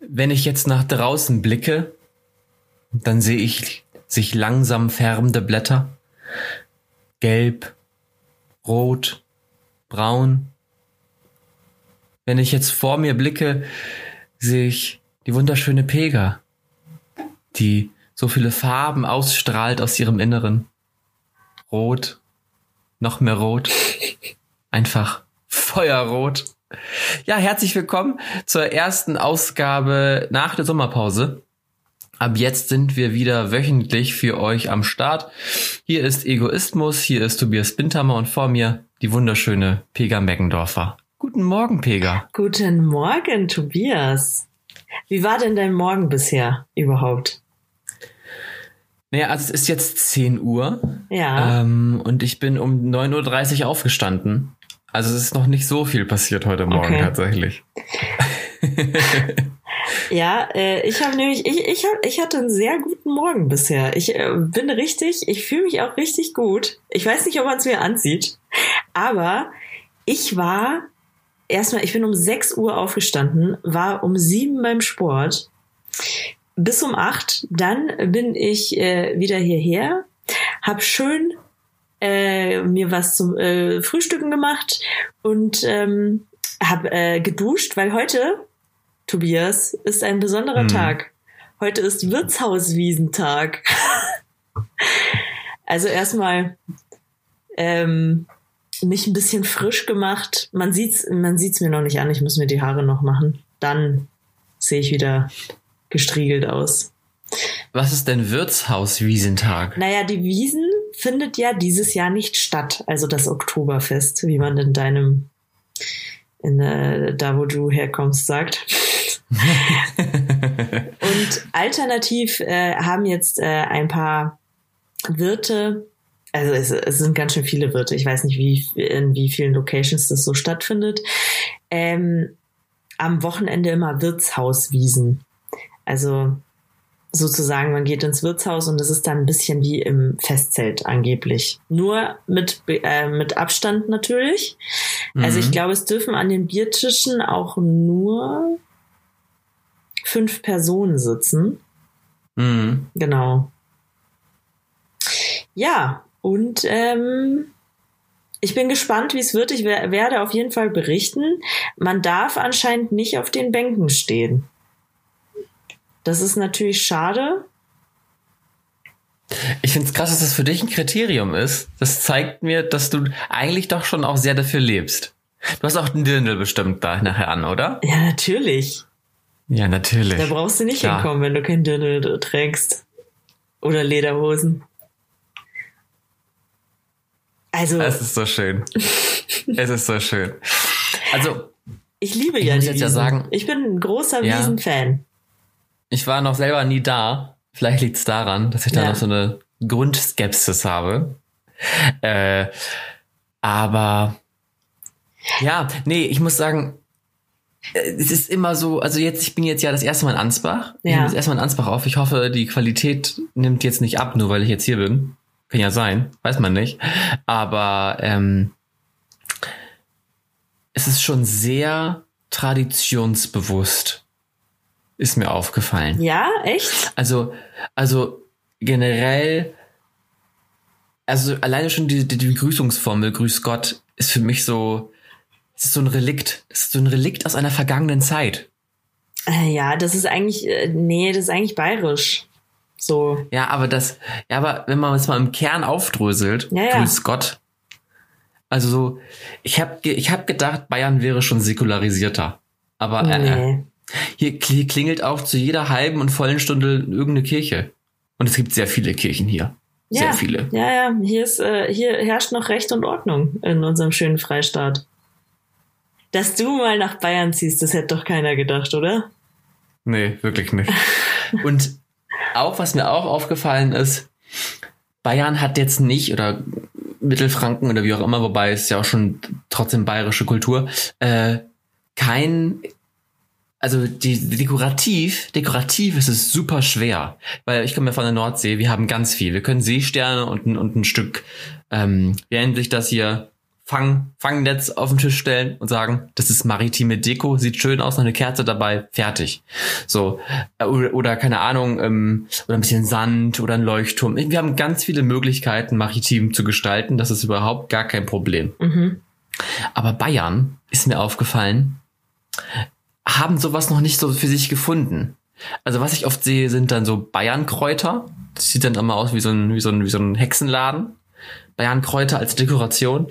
Wenn ich jetzt nach draußen blicke, dann sehe ich sich langsam färbende Blätter. Gelb, rot, braun. Wenn ich jetzt vor mir blicke, sehe ich die wunderschöne Pega, die so viele Farben ausstrahlt aus ihrem Inneren. Rot, noch mehr rot, einfach feuerrot. Ja, herzlich willkommen zur ersten Ausgabe nach der Sommerpause. Ab jetzt sind wir wieder wöchentlich für euch am Start. Hier ist Egoismus, hier ist Tobias Bindhammer und vor mir die wunderschöne Pega Meggendorfer. Guten Morgen, Pega. Guten Morgen, Tobias. Wie war denn dein Morgen bisher überhaupt? Naja, also es ist jetzt 10 Uhr. Ja. Ähm, und ich bin um 9.30 Uhr aufgestanden. Also es ist noch nicht so viel passiert heute Morgen Okay. tatsächlich. Ja, äh, ich habe nämlich, ich, ich, hab, ich hatte einen sehr guten Morgen bisher. Ich äh, bin richtig, ich fühle mich auch richtig gut. Ich weiß nicht, ob man es mir ansieht, aber ich war erstmal, ich bin um 6 Uhr aufgestanden, war um 7 beim Sport, bis um 8, dann bin ich äh, wieder hierher, hab schön äh, mir was zum äh, Frühstücken gemacht und ähm, hab äh, geduscht, weil heute Tobias, ist ein besonderer Hm. Tag. Heute ist Wirtshauswiesentag. also erstmal ähm, mich ein bisschen frisch gemacht. Man sieht's, man sieht's mir noch nicht an. Ich muss mir die Haare noch machen. Dann sehe ich wieder gestriegelt aus. Was ist denn Wirtshauswiesentag? Naja, die Wiesen findet ja dieses Jahr nicht statt. Also das Oktoberfest, wie man in deinem, in, äh, da wo du herkommst, sagt. Und alternativ äh, haben jetzt äh, ein paar Wirte, also es, es sind ganz schön viele Wirte, ich weiß nicht, wie, in wie vielen Locations das so stattfindet, ähm, am Wochenende immer Wirtshauswiesen. Also sozusagen, man geht ins Wirtshaus und es ist dann ein bisschen wie im Festzelt angeblich. Nur mit, äh, mit Abstand natürlich. Also ich Mhm. glaube, es dürfen an den Biertischen auch nur fünf Personen sitzen. Mhm. Genau. Ja, und ähm, ich bin gespannt, wie es wird. Ich wer- werde auf jeden Fall berichten. Man darf anscheinend nicht auf den Bänken stehen. Das ist natürlich schade. Ich finde es krass, dass das für dich ein Kriterium ist. Das zeigt mir, dass du eigentlich doch schon auch sehr dafür lebst. Du hast auch einen Dirndl bestimmt da nachher an, oder? Ja, natürlich. Ja, natürlich. Da brauchst du nicht Klar. hinkommen, wenn du kein Dirndl trägst. Oder Lederhosen. Also, Es ist so schön. es ist so schön. Also, ich liebe ich ja die jetzt ja Wiesen. sagen- ich bin ein großer Ja. Wiesen-Fan. Ich war noch selber nie da. Vielleicht liegt es daran, dass ich da Ja. noch so eine Grundskepsis habe. Äh, aber ja, nee, ich muss sagen, äh, es ist immer so, also jetzt, ich bin jetzt ja das erste Mal in Ansbach. Ich Ja. nehme das erste Mal in Ansbach auf. Ich hoffe, die Qualität nimmt jetzt nicht ab, nur weil ich jetzt hier bin. Kann ja sein, weiß man nicht. Aber ähm, es ist schon sehr traditionsbewusst, ist mir aufgefallen. Ja, echt? Also, also generell, also alleine schon die, die, die Begrüßungsformel, Grüß Gott, ist für mich so, es ist so ein Relikt. Es ist so ein Relikt aus einer vergangenen Zeit. Äh, Ja, das ist eigentlich, äh, nee, das ist eigentlich bayerisch. So. Ja, aber das, ja, aber wenn man es mal im Kern aufdröselt, Ja, ja. Grüß Gott. Also so, ich habe ich hab gedacht, Bayern wäre schon säkularisierter. Aber äh, äh, Nee. Hier, klingelt auch zu jeder halben und vollen Stunde irgendeine Kirche. Und es gibt sehr viele Kirchen hier. Sehr Ja. viele. Ja, ja, hier ist, äh, hier herrscht noch Recht und Ordnung in unserem schönen Freistaat. Dass du mal nach Bayern ziehst, das hätte doch keiner gedacht, oder? Nee, wirklich nicht. Und auch, was mir auch aufgefallen ist, Bayern hat jetzt nicht, oder Mittelfranken oder wie auch immer, wobei es ja auch schon trotzdem bayerische Kultur, äh, kein, also die, die dekorativ, dekorativ ist es super schwer, weil ich komme ja von der Nordsee, wir haben ganz viel. Wir können Seesterne und, ein- und ein Stück, ähm, wie nennt sich das hier? Fang, Fangnetz auf den Tisch stellen und sagen, das ist maritime Deko, sieht schön aus, noch eine Kerze dabei, fertig. So, äh, oder, oder keine Ahnung, ähm, oder ein bisschen Sand oder ein Leuchtturm. Wir haben ganz viele Möglichkeiten, maritim zu gestalten. Das ist überhaupt gar kein Problem. Mhm. Aber Bayern, ist mir aufgefallen, haben sowas noch nicht so für sich gefunden. Also was ich oft sehe, sind dann so Bayernkräuter. Das sieht dann immer aus wie so ein, wie so ein, wie so ein Hexenladen. Bayernkräuter als Dekoration.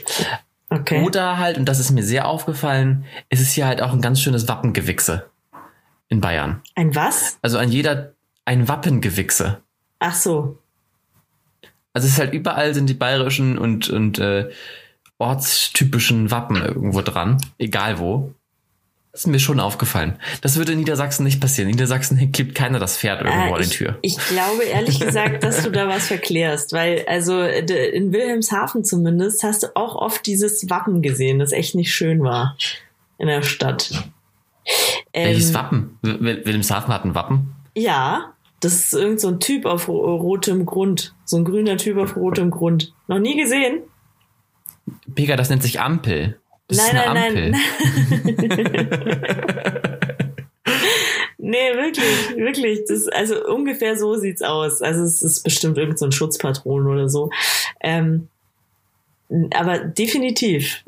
Okay. Oder halt, und das ist mir sehr aufgefallen, ist es hier halt auch ein ganz schönes Wappengewichse in Bayern. Ein was? Also an jeder ein Wappengewichse. Ach so. Also es ist halt überall sind die bayerischen und, und äh, ortstypischen Wappen irgendwo dran, egal wo. Das ist mir schon aufgefallen. Das würde in Niedersachsen nicht passieren. In Niedersachsen klebt keiner das Pferd irgendwo Äh, an die Tür. ich glaube ehrlich gesagt, dass du da was verklärst, weil also in Wilhelmshaven zumindest hast du auch oft dieses Wappen gesehen, das echt nicht schön war in der Stadt. Welches Ähm, Wappen? Wil- Wilhelmshaven hat ein Wappen. Ja, das ist irgend so ein Typ auf ro- rotem Grund, so ein grüner Typ auf rotem Grund. Noch nie gesehen? Pega, das nennt sich Ampel. Das nein, ist eine nein, Ampel. nein. nee, wirklich, wirklich. Das, also ungefähr so sieht's aus. Also es ist bestimmt irgend so ein Schutzpatron oder so. Ähm, aber definitiv.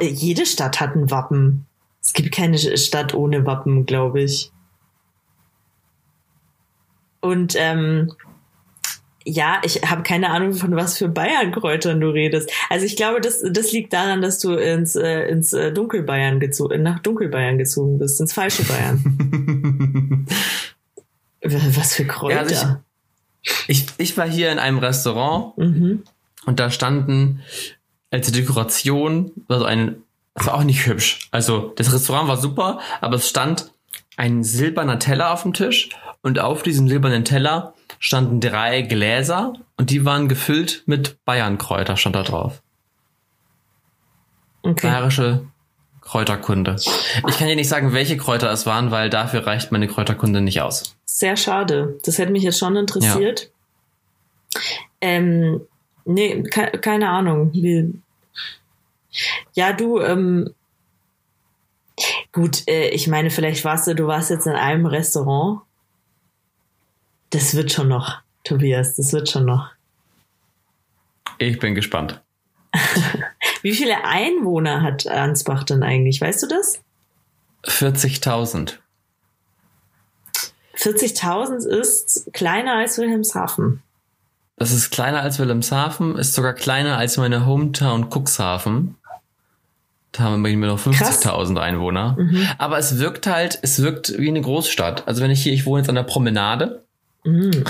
Äh, Jede Stadt hat ein Wappen. Es gibt keine Stadt ohne Wappen, glaube ich. Und ähm, ja, ich habe keine Ahnung, von was für Bayernkräutern du redest. Also ich glaube, das, das liegt daran, dass du ins, äh, ins äh, Dunkelbayern gezogen, nach Dunkelbayern gezogen bist, ins falsche Bayern. Was für Kräuter. Ja, also Ich, ich war hier in einem Restaurant mhm. und da standen als Dekoration, also ein, das war auch nicht hübsch. Also das Restaurant war super, aber es stand ein silberner Teller auf dem Tisch und auf diesem silbernen Teller standen drei Gläser und die waren gefüllt mit Bayernkräuter, stand da drauf. Okay. Bayerische Kräuterkunde. Ich kann dir nicht sagen, welche Kräuter es waren, weil dafür reicht meine Kräuterkunde nicht aus. Sehr schade. Das hätte mich jetzt schon interessiert. Ähm, nee, ke keine Ahnung. Ja, du, ähm, gut, äh, ich meine, vielleicht warst du, du warst jetzt in einem Restaurant. Das wird schon noch, Tobias, das wird schon noch. Ich bin gespannt. Wie viele Einwohner hat Ansbach denn eigentlich? Weißt du das? 40.000. 40.000 ist kleiner als Wilhelmshaven. Das ist kleiner als Wilhelmshaven, ist sogar kleiner als meine Hometown Cuxhaven. Da haben wir noch 50.000 Einwohner. Aber es wirkt halt, es wirkt wie eine Großstadt. Also wenn ich hier, ich wohne jetzt an der Promenade Mhm.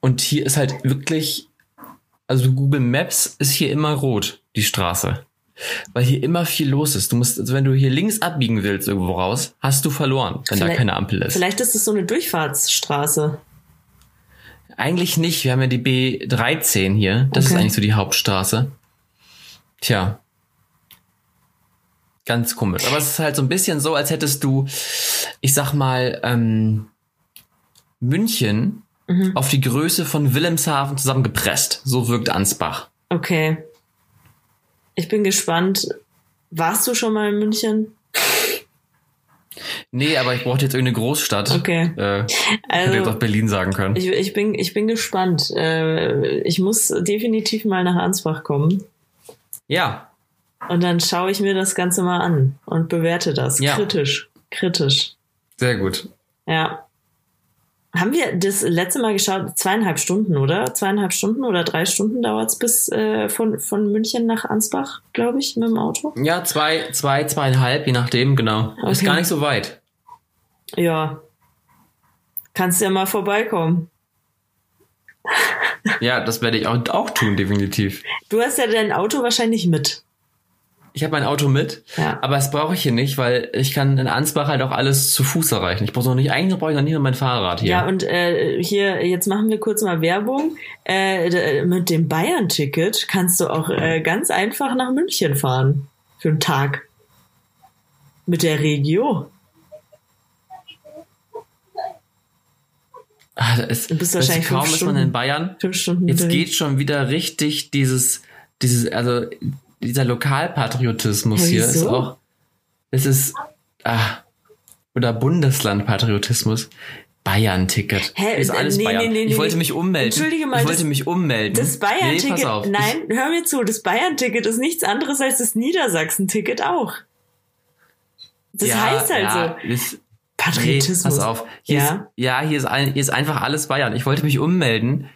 und hier ist halt wirklich, also Google Maps ist hier immer rot, die Straße. Weil hier immer viel los ist. Du musst, also wenn du hier links abbiegen willst irgendwo raus, hast du verloren, wenn da Vielleicht- keine Ampel ist. Vielleicht ist es so eine Durchfahrtsstraße. Eigentlich nicht. Wir haben ja die B13 hier. Das ist Okay. eigentlich so die Hauptstraße. Tja. Ganz komisch. Aber es ist halt so ein bisschen so, als hättest du, ich sag mal, ähm, München Mhm. auf die Größe von Wilhelmshaven zusammengepresst. So wirkt Ansbach. Okay. Ich bin gespannt. Warst du schon mal in München? Nee, aber ich brauchte jetzt irgendeine Großstadt. Okay. Äh, ich hätte jetzt Also, auch Berlin sagen können. ich, ich, bin, ich bin gespannt. Äh, ich muss definitiv mal nach Ansbach kommen. ja, Und dann schaue ich mir das Ganze mal an und bewerte das. Ja. Kritisch. Kritisch. sehr gut. Ja. Haben wir das letzte Mal geschaut? Zweieinhalb Stunden, oder? Zweieinhalb Stunden oder drei Stunden dauert's bis äh, von, von München nach Ansbach, glaube ich, mit dem Auto. Ja, zwei, zwei, zweieinhalb, je nachdem, genau. Ist Okay. gar nicht so weit. Ja. Kannst ja mal vorbeikommen. Ja, das werde ich auch, auch tun, definitiv. Du hast ja dein Auto wahrscheinlich mit. Ich habe mein Auto mit, Ja. aber das brauche ich hier nicht, weil ich kann in Ansbach halt auch alles zu Fuß erreichen. Ich brauche noch nicht, eigentlich brauche ich noch nicht mal mein Fahrrad hier. Ja, und äh, hier, jetzt machen wir kurz mal Werbung. Äh, d- mit dem Bayern-Ticket kannst du auch äh, ganz einfach nach München fahren. Für einen Tag. Mit der Regio. ah, da ist, Du bist wahrscheinlich kaum fünf ist man Stunden- in Bayern. Fünf Stunden. Jetzt geht schon wieder richtig dieses, dieses, also dieser Lokalpatriotismus Ja, hier ist auch, es ist, ah, oder Bundeslandpatriotismus. Bayern-Ticket. Hä? Ist alles Nee, Bayern. nee, nee, ich wollte mich ummelden. Entschuldige mal, ich wollte das- mich ummelden. Das Bayern-Ticket, Nee, nein, hör mir zu, das Bayern-Ticket ist nichts anderes als das Niedersachsen-Ticket auch. Das ja, heißt halt ja, so. Ist, nee, Patriotismus. pass auf. Hier Ja. Ist, ja, hier ist, ein, hier ist einfach alles Bayern. Ich wollte mich ummelden.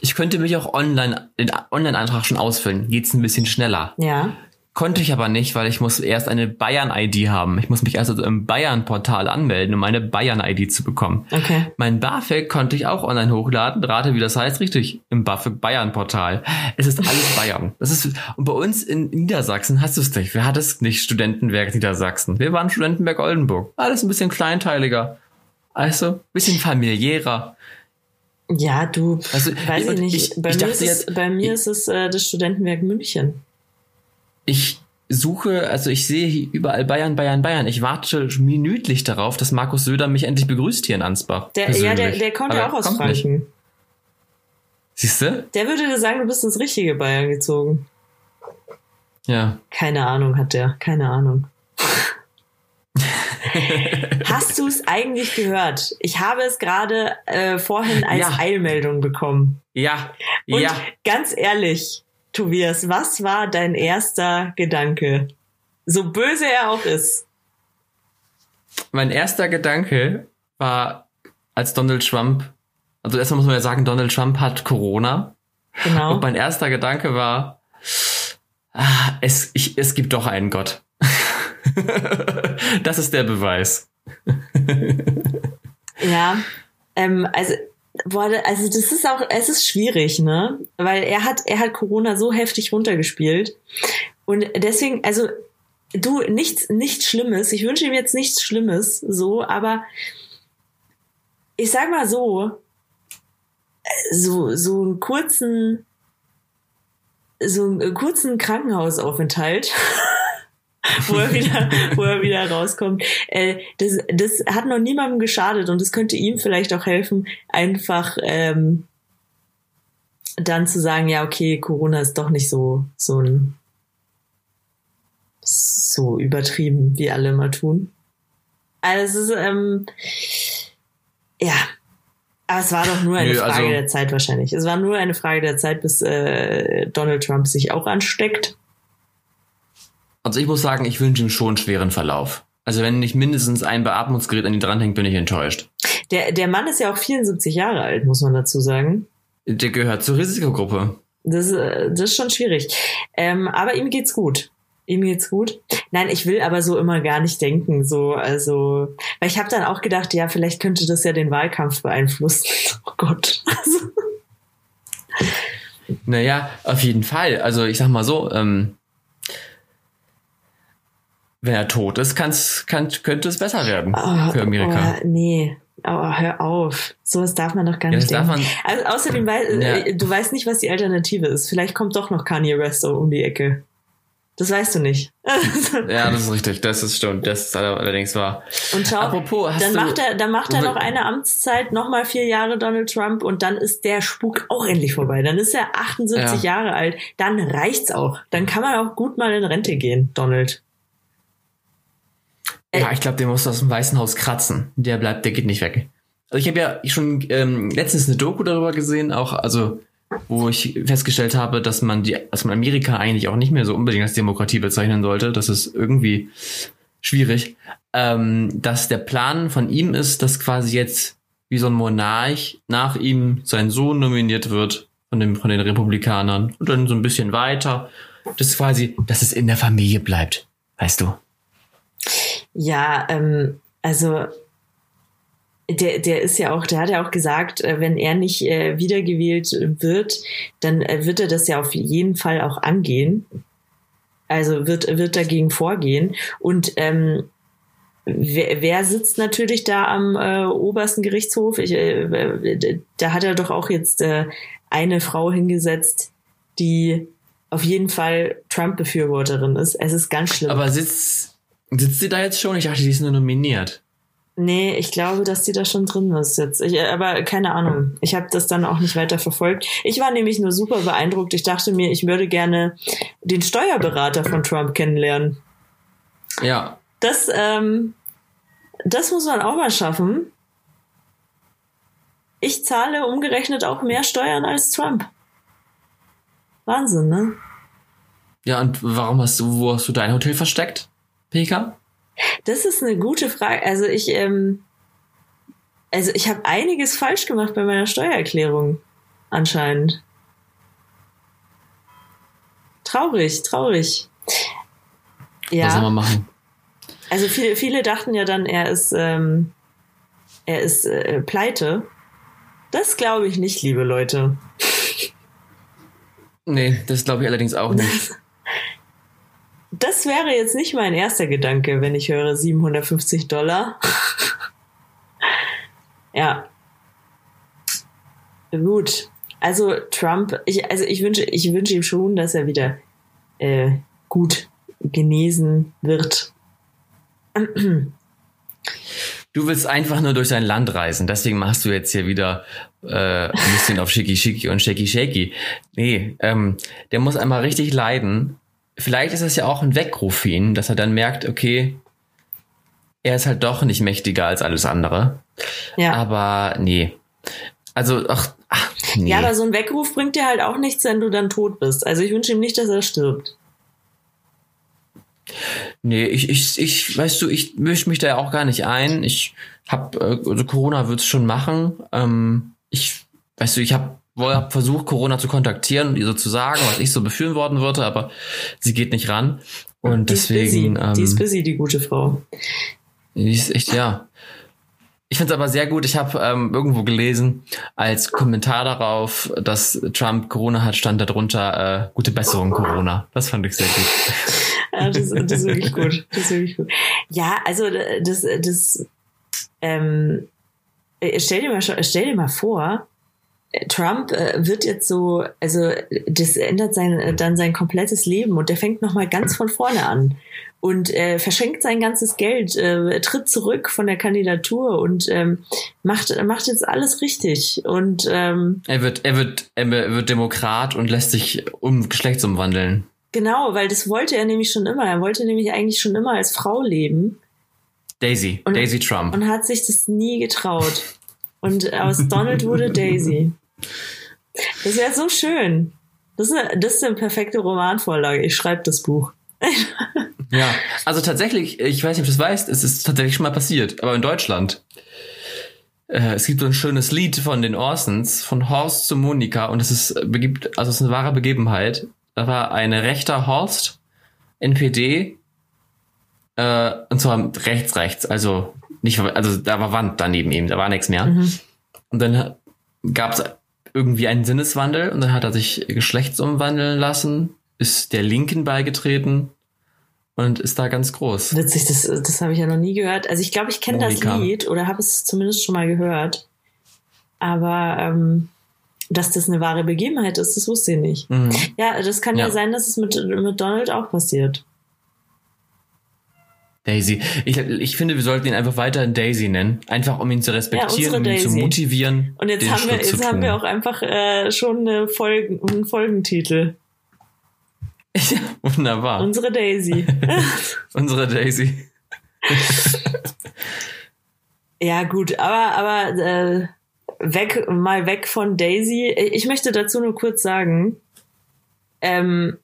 Ich könnte mich auch online, den Online-Antrag schon ausfüllen. Geht's ein bisschen schneller. Ja. Konnte ich aber nicht, weil ich muss erst eine Bayern-ID haben. Ich muss mich erst also im Bayern-Portal anmelden, um eine Bayern-ID zu bekommen. Okay. Mein BAföG konnte ich auch online hochladen. Rate, wie das heißt, richtig. Im BAföG Bayern-Portal. Es ist alles Bayern. Das ist, und bei uns in Niedersachsen hast du es nicht. Wer hat es nicht? Studentenwerk Niedersachsen. Wir waren Studentenwerk Oldenburg. Alles ein bisschen kleinteiliger. Also, bisschen familiärer. Ja, du, Also, weiß ich nicht. ich- bei, mir ist es, jetzt- bei mir ist es äh, das Studentenwerk München. Ich suche, also ich sehe hier überall Bayern, Bayern, Bayern. Ich warte minütlich darauf, dass Markus Söder mich endlich begrüßt hier in Ansbach. Der, ja, der, der kommt ja auch aus. Franken. Siehst du? Der würde dir sagen, du bist ins richtige Bayern gezogen. Ja. Keine Ahnung hat der. Keine Ahnung. Hast du es eigentlich gehört? Ich habe es gerade äh, vorhin als Ja. Eilmeldung bekommen. Ja. Und ja. ganz ehrlich, Tobias, was war dein erster Gedanke? So böse er auch ist. Mein erster Gedanke war, als Donald Trump, also erstmal muss man ja sagen, Donald Trump hat Corona. Genau. Und mein erster Gedanke war, ah, es, ich, es gibt doch einen Gott. das ist der Beweis. Ja, ähm, also, boah, also das ist auch, es ist schwierig, ne? Weil er hat, er hat Corona so heftig runtergespielt. Und deswegen, also, du, nichts, nichts Schlimmes. Ich wünsche ihm jetzt nichts Schlimmes, so, aber ich sag mal so, so, so einen kurzen, so einen kurzen Krankenhausaufenthalt. wo er wieder, wo er wieder rauskommt. Äh, das, das hat noch niemandem geschadet und es könnte ihm vielleicht auch helfen, einfach ähm, dann zu sagen, ja, okay, Corona ist doch nicht so, so ein so übertrieben, wie alle immer tun. Also es ist, ähm, ja. Aber es war doch nur eine Nö, Frage also- der Zeit wahrscheinlich. Es war nur eine Frage der Zeit, bis äh, Donald Trump sich auch ansteckt. Also ich muss sagen, ich wünsche ihm schon einen schweren Verlauf. Also wenn nicht mindestens ein Beatmungsgerät an ihn dranhängt, bin ich enttäuscht. Der, der Mann ist ja auch 74 Jahre alt, muss man dazu sagen. Der gehört zur Risikogruppe. Das, äh, das ist schon schwierig. Ähm, aber ihm geht's gut. Ihm geht's gut. Nein, ich will aber so immer gar nicht denken. So, also, weil ich habe dann auch gedacht, ja, vielleicht könnte das ja den Wahlkampf beeinflussen. Oh Gott. Also, Naja, auf jeden Fall. Also ich sag mal so, ähm, wenn er tot ist, kann's, kann, könnte es besser werden oh, für Amerika. Oh, nee. Oh, hör auf. Sowas darf man doch gar Ja, nicht denken. man, also, außerdem, weil, Ja. äh, du weißt nicht, was die Alternative ist. Vielleicht kommt doch noch Kanye West um die Ecke. Das weißt du nicht. ja, das ist richtig, das ist stimmt, das ist allerdings wahr. Und schau, Apropos, dann macht er, dann macht er noch eine Amtszeit, nochmal vier Jahre Donald Trump und dann ist der Spuk auch endlich vorbei. Dann ist er 78 Jahre alt. Dann reicht's auch. Dann kann man auch gut mal in Rente gehen, Donald. Ja, ich glaube, der muss aus dem Weißen Haus kratzen. Der bleibt, der geht nicht weg. Also ich habe ja schon ähm, letztens eine Doku darüber gesehen, auch also wo ich festgestellt habe, dass man die, dass man Amerika eigentlich auch nicht mehr so unbedingt als Demokratie bezeichnen sollte. Das ist irgendwie schwierig. Ähm, dass der Plan von ihm ist, dass quasi jetzt wie so ein Monarch nach ihm sein Sohn nominiert wird von, dem, von den Republikanern und dann so ein bisschen weiter. Das ist quasi, dass es in der Familie bleibt. Weißt du? Ja, ähm, also der, der ist ja auch, der hat ja auch gesagt, äh, wenn er nicht äh, wiedergewählt wird, dann äh, wird er das ja auf jeden Fall auch angehen. Also wird, wird dagegen vorgehen. Und ähm, wer, wer sitzt natürlich da am äh, obersten Gerichtshof? Ich, äh, da hat er doch auch jetzt äh, eine Frau hingesetzt, die auf jeden Fall Trump-Befürworterin ist. Es ist ganz schlimm. Aber sitzt, sitzt sie da jetzt schon? Ich dachte, die ist nur nominiert. Nee, ich glaube, dass die da schon drin ist jetzt. Ich, aber keine Ahnung. Ich habe das dann auch nicht weiter verfolgt. Ich war nämlich nur super beeindruckt. Ich dachte mir, ich würde gerne den Steuerberater von Trump kennenlernen. Ja. Das, ähm, das muss man auch mal schaffen. Ich zahle umgerechnet auch mehr Steuern als Trump. Wahnsinn, ne? Ja, und warum hast du, wo hast du dein Hotel versteckt, Peka? Das ist eine gute Frage. Also ich, ähm, also ich habe einiges falsch gemacht bei meiner Steuererklärung, anscheinend. Traurig, traurig. Ja. Was soll man machen? Also viele, viele dachten ja dann, er ist, ähm, er ist äh, pleite. Das glaube ich nicht, liebe Leute. Nee, das glaube ich allerdings auch nicht. Das wäre jetzt nicht mein erster Gedanke, wenn ich höre 750 Dollar. ja. Gut. Also Trump, ich, also ich wünsche, ich wünsche ihm schon, dass er wieder äh, gut genesen wird. Du willst einfach nur durch sein Land reisen, deswegen machst du jetzt hier wieder äh, ein bisschen auf Shiki Shiki und Shaky Shaky. Nee, ähm, der muss einmal richtig leiden. Vielleicht ist es ja auch ein Weckruf für ihn, dass er dann merkt, okay, er ist halt doch nicht mächtiger als alles andere. Ja. Aber nee. Also, ach, ach nee. Ja, aber so ein Weckruf bringt dir halt auch nichts, wenn du dann tot bist. Also ich wünsche ihm nicht, dass er stirbt. Nee, ich, ich, ich, weißt du, ich mische mich da ja auch gar nicht ein. Ich hab, äh, also Corona wird's schon machen. Ähm, ich, weißt du, ich habe hab versucht, Corona zu kontaktieren und ihr so zu sagen, was ich so befürworten würde, aber sie geht nicht ran. Und Die deswegen. ist busy. die ist ähm, busy, die gute Frau. die ist echt, ja. Ich finde es aber sehr gut. Ich habe ähm, irgendwo gelesen, als Kommentar darauf, dass Trump Corona hat, stand darunter äh, gute Besserung Corona. Das fand ich sehr gut. Ja, das, das ist wirklich gut. Das ist wirklich gut. Ja, also das, das, ähm, stell dir mal, stell dir mal vor, Trump äh, wird jetzt so, also das ändert sein, dann sein komplettes Leben und der fängt nochmal ganz von vorne an und äh, verschenkt sein ganzes Geld, äh, tritt zurück von der Kandidatur und ähm, macht, macht jetzt alles richtig und ähm, Er wird, er wird, er wird Demokrat und lässt sich um Geschlechtsumwandeln. genau, weil das wollte er nämlich schon immer. Er wollte nämlich eigentlich schon immer als Frau leben Daisy, Und- Daisy Trump. und hat sich das nie getraut. Und aus Donald wurde Daisy. Das wäre so schön. Das ist, eine, das ist eine perfekte Romanvorlage. Ich schreibe das Buch. Ja, also tatsächlich, ich weiß nicht, ob du das weißt, es ist tatsächlich schon mal passiert, aber in Deutschland. Äh, es gibt so ein schönes Lied von den Orsons, von Horst zu Monika, und es ist, äh, begibt, also es ist eine wahre Begebenheit. Da war ein rechter Horst, NPD, äh, und zwar rechts, rechts, also nicht, also da war Wand daneben ihm, da war nichts mehr. Und dann gab es irgendwie einen Sinneswandel und dann hat er sich geschlechtsumwandeln lassen, ist der Linken beigetreten und ist da ganz groß. Witzig, das, das habe ich ja noch nie gehört. Also ich glaube, ich kenne das. Lied oder habe es zumindest schon mal gehört. Aber ähm, dass das eine wahre Begebenheit ist, das wusste ich nicht. Mhm. Ja, das kann ja, Ja. sein, dass es mit, mit Donald auch passiert. Daisy. Ich, ich finde, wir sollten ihn einfach weiterhin Daisy nennen. Einfach um ihn zu respektieren, unsere um ihn zu motivieren. Und jetzt haben wir, Schritt jetzt haben wir auch einfach äh, schon eine Folgen, einen Folgentitel. Ja, wunderbar. Unsere Daisy. Unsere Daisy. Ja, gut, aber, aber äh, weg, mal weg von Daisy. Ich möchte dazu nur kurz sagen, ähm,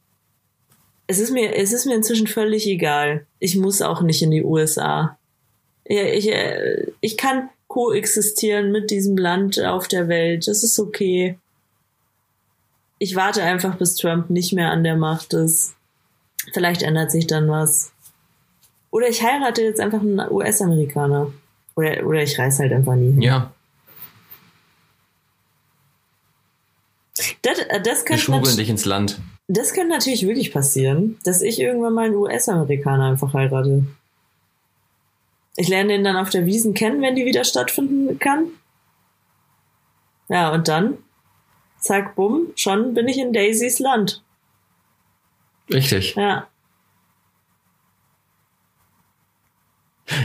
es ist mir, es ist mir inzwischen völlig egal. Ich muss auch nicht in die USA. Ich, äh, ich kann koexistieren mit diesem Land auf der Welt. Das ist okay. Ich warte einfach, bis Trump nicht mehr an der Macht ist. Vielleicht ändert sich dann was. Oder ich heirate jetzt einfach einen US-Amerikaner. Oder, oder ich reise halt einfach nie. hin. Ja, Das, äh, das, wir könnte schmuggeln nat- dich ins Land. Das könnte natürlich wirklich passieren, dass ich irgendwann mal einen US-Amerikaner einfach heirate. Ich lerne den dann auf der Wiesen kennen, wenn die wieder stattfinden kann. Ja, und dann, zack, bumm, schon bin ich in Daisys Land. Richtig. Ja.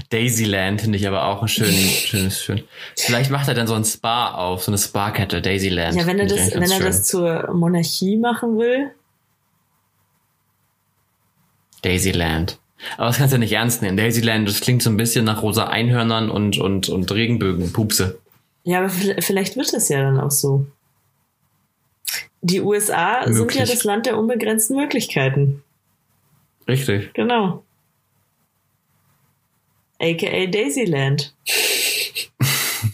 Daisyland finde ich aber auch ein schön, schönes, schön. Vielleicht macht er dann so ein Spa auf, so eine Spa-Kette, Daisyland. Ja, wenn er das, wenn er schön. das zur Monarchie machen will. Daisyland. Aber das kannst du ja nicht ernst nehmen. Daisyland, das klingt so ein bisschen nach rosa Einhörnern und, und, und Regenbögen, Pupse. Ja, aber vielleicht wird es ja dann auch so. Die USA sind Möglich. ja das Land der unbegrenzten Möglichkeiten. Richtig. Genau. AKA Daisyland.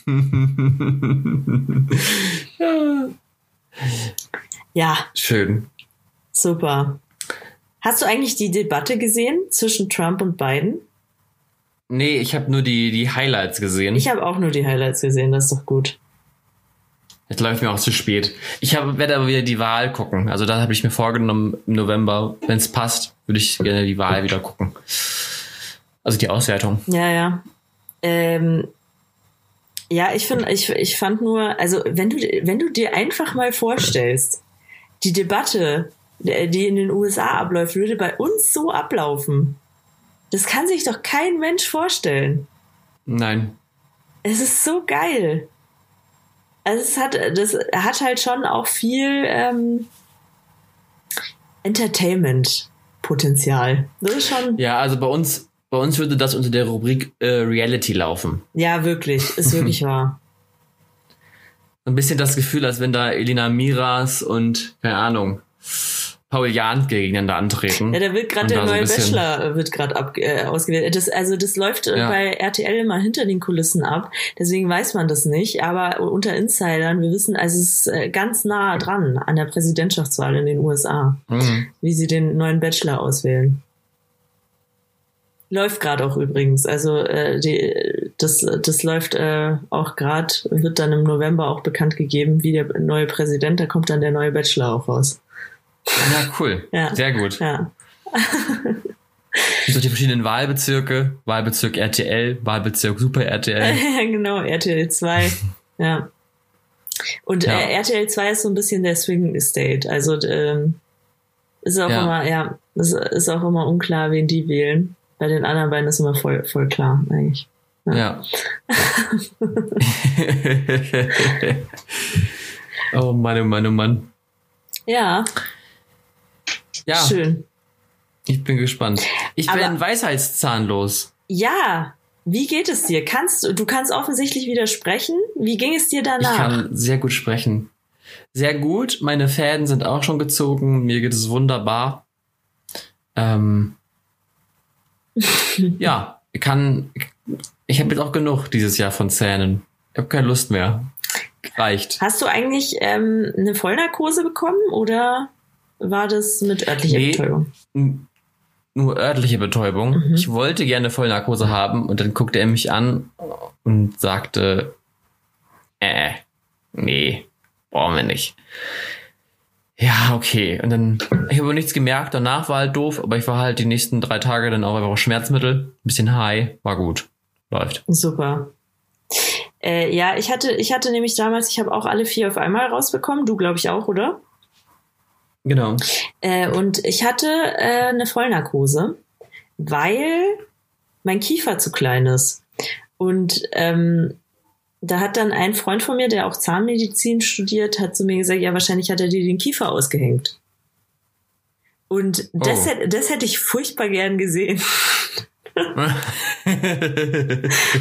Ja, Schön. super. Hast du eigentlich die Debatte gesehen zwischen Trump und Biden? Nee, ich habe nur die, die Highlights gesehen. Ich habe auch nur die Highlights gesehen, das ist doch gut. Jetzt läuft mir auch zu spät. Ich hab, werde aber wieder die Wahl gucken. Also da habe ich mir vorgenommen, im November, wenn es passt, würde ich gerne die Wahl wieder gucken. Also die Auswertung. Ja, ja. Ähm, ja, ich finde, ich, ich fand nur, also wenn du, wenn du dir einfach mal vorstellst, die Debatte, die in den USA abläuft, würde bei uns so ablaufen. Das kann sich doch kein Mensch vorstellen. Nein. Es ist so geil. Also es hat, das hat halt schon auch viel ähm, Entertainment-Potenzial. Das ist schon, Ja, also bei uns, bei uns würde das unter der Rubrik äh, Reality laufen. ja wirklich, ist wirklich wahr. Ein bisschen das Gefühl, als wenn da Elina Miras und, keine Ahnung, Paul Janke gegeneinander antreten. Ja, da wird gerade der so neue bisschen- Bachelor äh, wird gerade ab äh, ausgewählt. Das, also das läuft äh, Ja. bei RTL immer hinter den Kulissen ab. Deswegen weiß man das nicht. Aber unter Insidern, wir wissen, also es ist äh, ganz nah dran an der Präsidentschaftswahl in den USA, Mhm. wie sie den neuen Bachelor auswählen. Läuft gerade auch übrigens. Also äh, die, das, das läuft äh, auch gerade, wird dann im November auch bekannt gegeben, wie der neue Präsident. Da kommt dann der neue Bachelor auch raus. Ja, cool. Ja. Sehr gut. Ja, so die verschiedenen Wahlbezirke, Wahlbezirk RTL, Wahlbezirk Super RTL. Ja, genau, RTL 2. ja. Und Ja. Äh, RTL 2 ist so ein bisschen der Swing State. Also ähm, ist auch Ja. immer, ja, es ist auch immer unklar, wen die wählen. Bei den anderen beiden ist immer voll, voll klar, eigentlich. Ja. oh Mann, oh Mann, oh Mann. Ja, Ja, schön. ich bin gespannt. Ich Aber- bin weisheitszahnlos. Ja, wie geht es dir? Kannst du, du kannst offensichtlich widersprechen. Wie ging es dir Ich danach? kann sehr gut sprechen. Sehr gut. Meine Fäden sind auch schon gezogen. Mir geht es wunderbar. Ähm, ja, ich kann. Ich habe jetzt auch genug dieses Jahr von Zähnen. Ich habe keine Lust mehr. Reicht. Hast du eigentlich ähm, eine Vollnarkose bekommen oder war das mit örtlicher Nee. Betäubung? Nur örtliche Betäubung. Mhm. Ich wollte gerne Vollnarkose haben und dann guckte er mich an und sagte, äh, nee, brauchen wir nicht. Ja, okay. Und dann, ich habe nichts gemerkt, danach war halt doof, aber ich war halt die nächsten drei Tage dann auch einfach auf Schmerzmittel, ein bisschen high, war gut. Läuft. Super. Äh, ja, ich hatte, ich hatte nämlich damals, ich habe auch alle vier auf einmal rausbekommen. Du, glaube ich, auch, oder? Genau. Äh, und ich hatte äh, eine Vollnarkose, weil mein Kiefer zu klein ist. Und ähm, da hat dann ein Freund von mir, der auch Zahnmedizin studiert, hat zu mir gesagt, ja, wahrscheinlich hat er dir den Kiefer ausgehängt. Und das, Oh. hätte, das hätte ich furchtbar gern gesehen.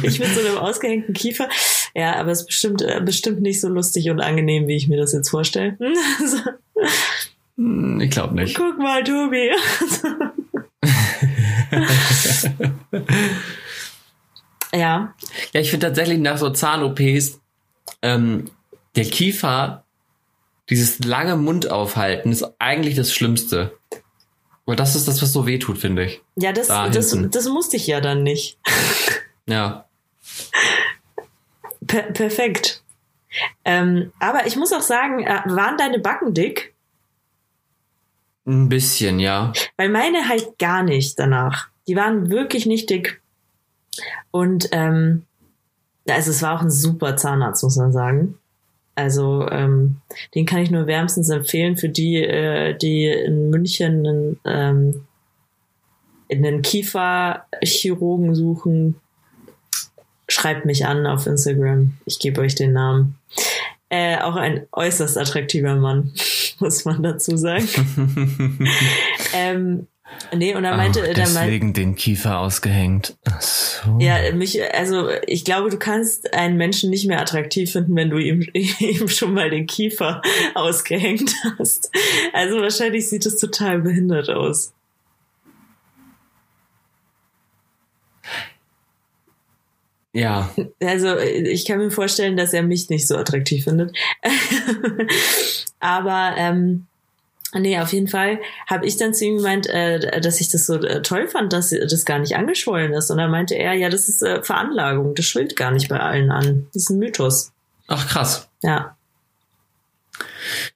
Ich mit so einem ausgehängten Kiefer. Ja, aber es ist bestimmt, äh, bestimmt nicht so lustig und angenehm, wie ich mir das jetzt vorstelle. Hm, ich glaube nicht. guck mal, Tobi. ja, Ja, ich finde tatsächlich nach so Zahn-OPs, ähm, der Kiefer, dieses lange Mund aufhalten, ist eigentlich das Schlimmste. Weil das ist das, was so weh tut, finde ich. ja, das, Da das, hinten. das musste ich ja dann nicht. Ja. Per perfekt. Ähm, aber ich muss auch sagen, äh, waren deine Backen dick? Ein bisschen, ja. Weil meine halt gar nicht danach. Die waren wirklich nicht dick. Und ähm, also es war auch ein super Zahnarzt, muss man sagen. Also ähm, den kann ich nur wärmstens empfehlen für die, äh, die in München einen, ähm, einen Kieferchirurgen suchen, schreibt mich an auf Instagram. Ich gebe euch den Namen. Äh, auch ein äußerst attraktiver Mann, muss man dazu sagen. ähm, nee, und er meinte, Ach, der meinte, deswegen den Kiefer ausgehängt. Ach so. ja, mich, also ich glaube, du kannst einen Menschen nicht mehr attraktiv finden, wenn du ihm, ihm schon mal den Kiefer ausgehängt hast. Also wahrscheinlich sieht es total behindert aus. Ja, Also ich kann mir vorstellen, dass er mich nicht so attraktiv findet. Aber ähm, nee, auf jeden Fall habe ich dann zu ihm gemeint, äh, dass ich das so äh, toll fand, dass das gar nicht angeschwollen ist. Und dann meinte er, ja, das ist äh, Veranlagung, das schwillt gar nicht bei allen an. Das ist ein Mythos. ach krass. Ja.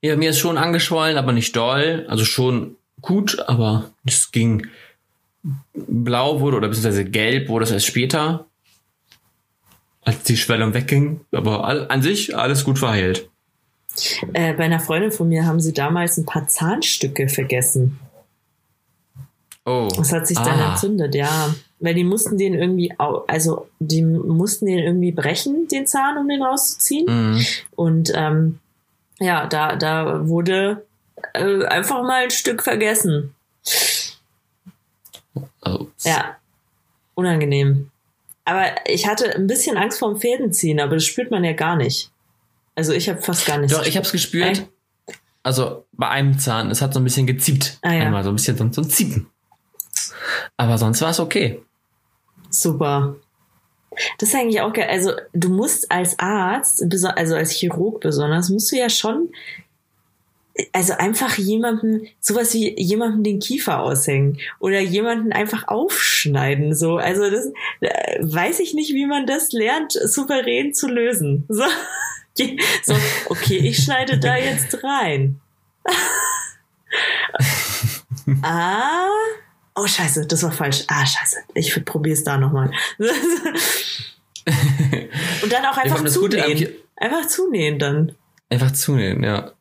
Ja, mir ist schon angeschwollen, aber nicht doll. Also schon gut, aber es ging blau wurde oder beziehungsweise gelb wurde es erst später, als die Schwellung wegging. Aber all, an sich alles gut verheilt. Äh, bei einer Freundin von mir haben sie damals ein paar Zahnstücke vergessen. Oh. Das hat sich dann Ah. entzündet, ja. Weil die mussten den irgendwie, also die mussten den irgendwie brechen, den Zahn, um den rauszuziehen. Mhm. Und ähm, ja, da, da wurde äh, einfach mal ein Stück vergessen. Oh. Ja, unangenehm. Aber ich hatte ein bisschen Angst vorm Fädenziehen, aber das spürt man ja gar nicht. Also ich habe fast gar nichts. Doch, ich habe es gespürt. Echt? Also bei einem Zahn, es hat so ein bisschen geziebt. Ah, ja. Einmal so ein bisschen so, so ein Ziepen. Aber sonst war es okay. Super. Das ist eigentlich auch geil. Also du musst als Arzt, also als Chirurg besonders, musst du ja schon, also einfach jemandem, sowas wie jemandem den Kiefer aushängen oder jemanden einfach aufschneiden. So, also das äh, weiß ich nicht, wie man das lernt, souverän zu lösen. So, so okay, ich schneide da jetzt rein. ah. Oh, scheiße, das war falsch. Ah, scheiße. Ich probiere es da nochmal. Und dann auch einfach zunähen. Ki- Einfach zunähen dann. Einfach zunehmen, ja.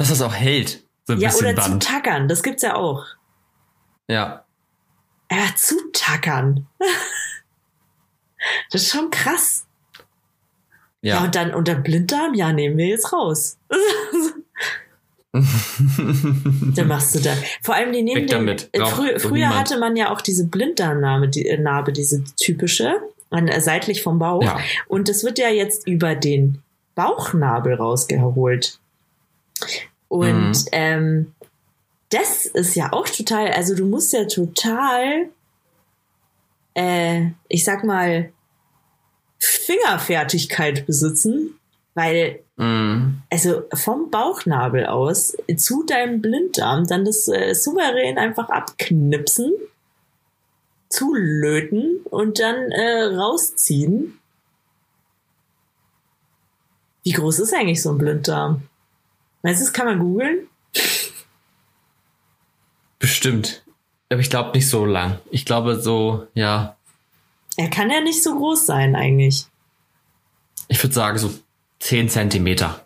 Dass das auch hält. So ein Ja, bisschen oder Band. zutackern. Das gibt's ja auch. Ja. Einfach zutackern. Das ist schon krass. Ja, Ja. und dann unter Blinddarm, ja, nehmen wir jetzt raus. Dann machst du da. Vor allem die nehmen Weg den, damit. äh, frü doch früher niemand. hatte man ja auch diese Blinddarmnarbe, die äh, Narbe, diese typische, an, äh, seitlich vom Bauch. ja. Und das wird ja jetzt über den Bauchnabel rausgeholt. Und Mhm. ähm, das ist ja auch total, also du musst ja total, äh, ich sag mal, Fingerfertigkeit besitzen, weil Mm. also vom Bauchnabel aus zu deinem Blinddarm dann das äh, souverän einfach abknipsen, zulöten und dann äh, rausziehen. Wie groß ist eigentlich so ein Blinddarm? Meinst du, das kann man googeln? Bestimmt. Aber ich glaube nicht so lang. Ich glaube so, ja, Er kann ja nicht so groß sein eigentlich. ich würde sagen so 10 Zentimeter.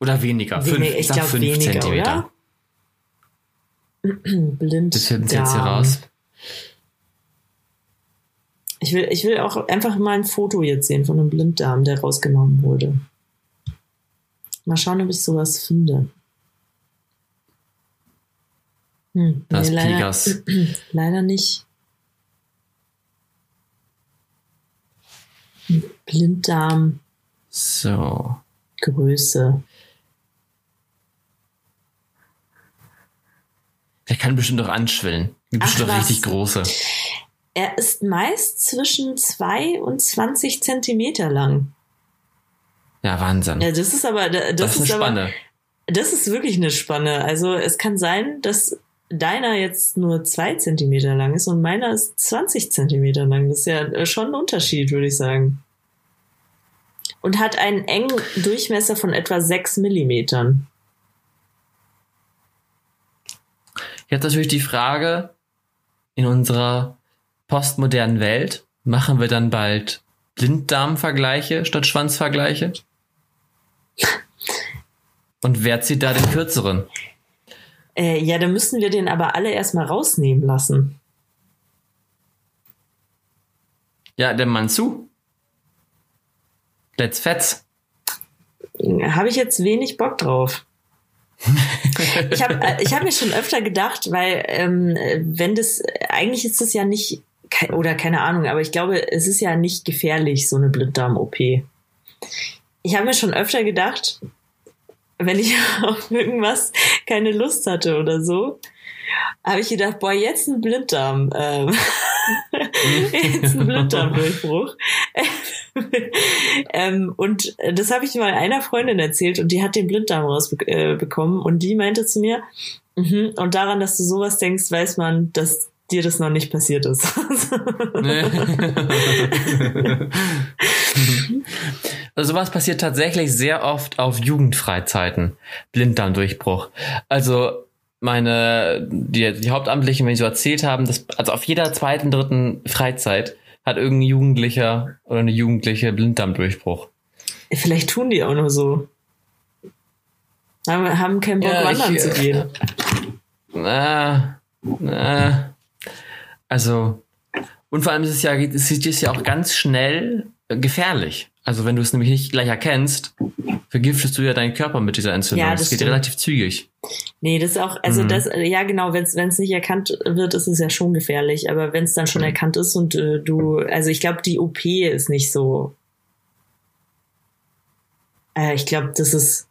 Oder weniger. Wenig- Fünf, ich sag glaub, 5 weniger, Zentimeter. Blind. Das finden Sie jetzt hier raus. Ich will, ich will auch einfach mal ein Foto jetzt sehen von einem Blinddarm, der rausgenommen wurde. Mal schauen, ob ich sowas finde. Hm, Das nee, ist leider, leider nicht. Blinddarmgröße. So. Der kann bestimmt auch Ach, bestimmt was. richtig große. Er ist meist zwischen 2 und 20 Zentimeter lang. Ja, Wahnsinn. Ja, das ist aber, das, das ist eine aber, Spanne. Das ist wirklich eine Spanne. Also es kann sein, dass deiner jetzt nur zwei Zentimeter lang ist und meiner ist 20 Zentimeter lang. Das ist ja äh, schon ein Unterschied, würde ich sagen. Und hat einen engen Durchmesser von etwa sechs Millimetern. Jetzt natürlich die Frage, in unserer postmodernen Welt, machen wir dann bald Blinddarmvergleiche statt Schwanzvergleiche? Und wer zieht da den kürzeren? Äh, ja, dann müssen wir den aber alle erstmal rausnehmen lassen. Ja, der Mann zu. Let's fetz. Habe ich jetzt wenig Bock drauf. ich habe äh, ich hab mir schon öfter gedacht, weil ähm, wenn das, eigentlich ist das ja nicht, oder keine Ahnung, aber ich glaube, es ist ja nicht gefährlich, so eine Blinddarm-OP. Ich habe mir schon öfter gedacht, wenn ich auf irgendwas keine Lust hatte oder so, habe ich gedacht, boah, jetzt ein Blinddarm, ähm, jetzt ein Blinddarmdurchbruch. ähm, und das habe ich mal einer Freundin erzählt und die hat den Blinddarm rausbekommen äh, und die meinte zu mir, mm und daran, dass du sowas denkst, weiß man, dass dir das noch nicht passiert ist. also sowas passiert tatsächlich sehr oft auf Jugendfreizeiten. Blinddarmdurchbruch. Also meine, die, die Hauptamtlichen, wenn sie so erzählt haben, dass, also auf jeder zweiten, dritten Freizeit hat irgendein Jugendlicher oder eine Jugendliche Blinddarmdurchbruch. Vielleicht tun die auch nur so. Haben, haben keinen Bock, ja, wandern ich, zu gehen. Na, na, also, und vor allem ist es ja, es ist ja auch ganz schnell gefährlich. Also wenn du es nämlich nicht gleich erkennst, vergiftest du ja deinen Körper mit dieser Entzündung. Ja, das, das geht stimmt. relativ zügig. Nee, das ist auch, also mhm. das, ja genau, wenn es nicht erkannt wird, ist es ja schon gefährlich. Aber wenn es dann schon mhm. erkannt ist und äh, du, also ich glaube, die OP ist nicht so. Äh, ich glaube, das ist,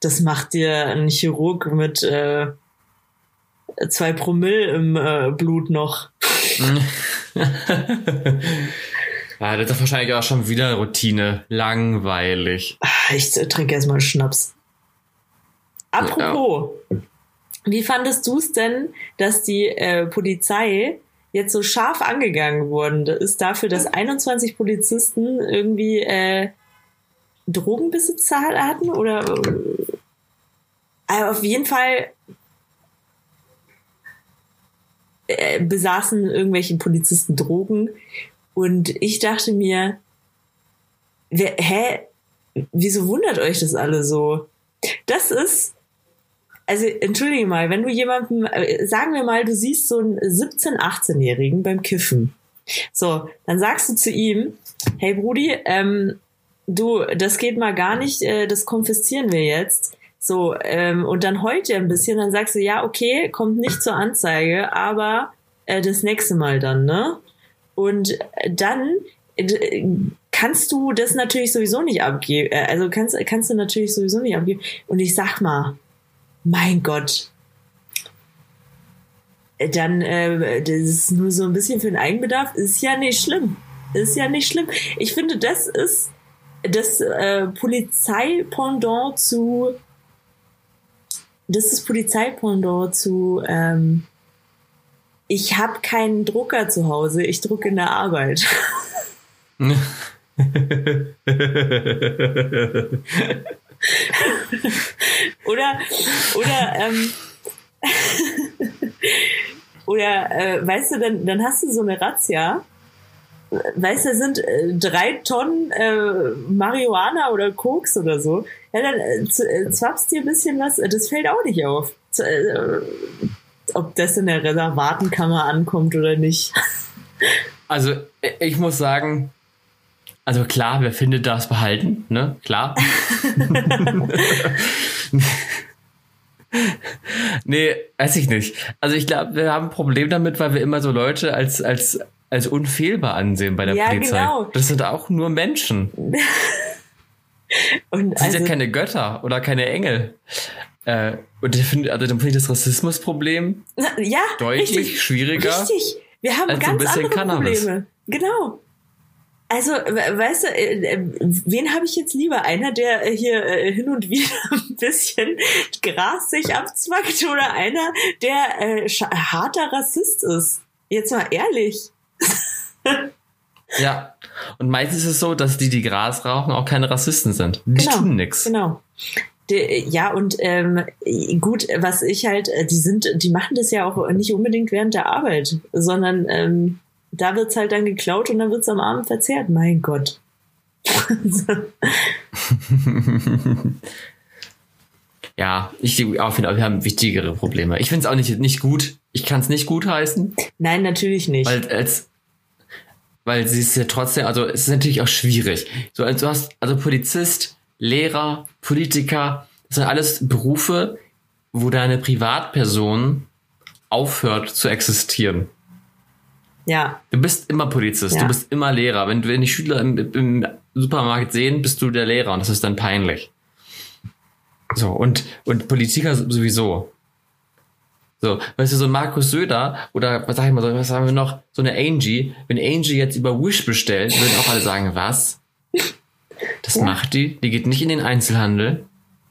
das macht dir ein Chirurg mit äh, zwei Promille im äh, Blut noch. Ja, das ist wahrscheinlich auch schon wieder Routine. Langweilig. Ah, ich trinke erstmal einen Schnaps. Apropos, ja. wie fandest du es denn, dass die äh, Polizei jetzt so scharf angegangen worden ist dafür, dass 21 Polizisten irgendwie äh, Drogenbesitz hatten? Oder äh, auf jeden Fall äh, besaßen irgendwelche Polizisten Drogen und ich dachte mir, wer, hä? Wieso wundert euch das alle so? Das ist, also entschuldige mal, wenn du jemanden, äh, sagen wir mal, du siehst so einen 17-, 18-Jährigen beim Kiffen. So, dann sagst du zu ihm, hey Brudi, ähm, du, das geht mal gar nicht, äh, das konfiszieren wir jetzt. So, ähm, und dann heult er ein bisschen, dann sagst du, ja, okay, kommt nicht zur Anzeige, aber äh, das nächste Mal dann, ne? Und dann äh, kannst du das natürlich sowieso nicht abgeben. Äh, also kannst, kannst du natürlich sowieso nicht abgeben. Und ich sag mal, mein Gott, dann äh, das ist nur so ein bisschen für den Eigenbedarf, ist ja nicht schlimm. Ist ja nicht schlimm. Ich finde, das ist das äh, Polizeipendant zu das ist Polizeipendant zu ähm, ich habe keinen Drucker zu Hause, ich drucke in der Arbeit. oder oder ähm, oder äh, weißt du, dann, dann hast du so eine Razzia. Weißt du, sind äh, drei Tonnen äh, Marihuana oder Koks oder so. Ja, dann äh, äh zwappst dir ein bisschen was, das fällt auch nicht auf. Z äh, ob das in der Reservatenkammer ankommt oder nicht. Also, ich muss sagen, also klar, wer findet das behalten, ne? Klar. nee, weiß ich nicht. Also ich glaube, wir haben ein Problem damit, weil wir immer so Leute als, als, als unfehlbar ansehen bei der ja, Polizei. Genau. Das sind auch nur Menschen. Und das sind also, ja keine Götter oder keine Engel. Äh, und ich finde, also dann finde ich das Rassismusproblem ja, deutlich richtig, schwieriger. Richtig. Wir haben als ganz andere Cannabis. Probleme. Genau. Also, weißt du, äh, äh, wen habe ich jetzt lieber? Einer, der hier äh, hin und wieder ein bisschen Gras sich abzwackt oder einer, der äh, harter Rassist ist? Jetzt mal ehrlich. ja. Und meistens ist es so, dass die, die Gras rauchen, auch keine Rassisten sind. Die genau, tun nichts. Genau ja, und ähm, gut, was ich halt, äh, die sind, die machen das ja auch nicht unbedingt während der Arbeit, sondern ähm, da wird's halt dann geklaut und dann wird's am Abend verzehrt. Mein Gott. ja, ich auch finde, wir haben wichtigere Probleme. Ich finde es auch nicht, nicht gut. Ich kann es nicht gut heißen. Nein, natürlich nicht. Weil als weil sie ist ja trotzdem, also es ist natürlich auch schwierig. So, also du hast, also Polizist, Lehrer, Politiker, das sind alles Berufe, wo deine Privatperson aufhört zu existieren. Ja, Du bist immer Polizist, Ja. du bist immer Lehrer. Wenn, wenn die Schüler im, im Supermarkt sehen, bist du der Lehrer und das ist dann peinlich. So, und, und Politiker sowieso. So, weißt du, so ein Markus Söder oder was sag ich mal, so, was haben wir noch? So eine Angie. Wenn Angie jetzt über Wish bestellt, würden auch alle sagen, was? Das Ja. macht die? Die geht nicht in den Einzelhandel.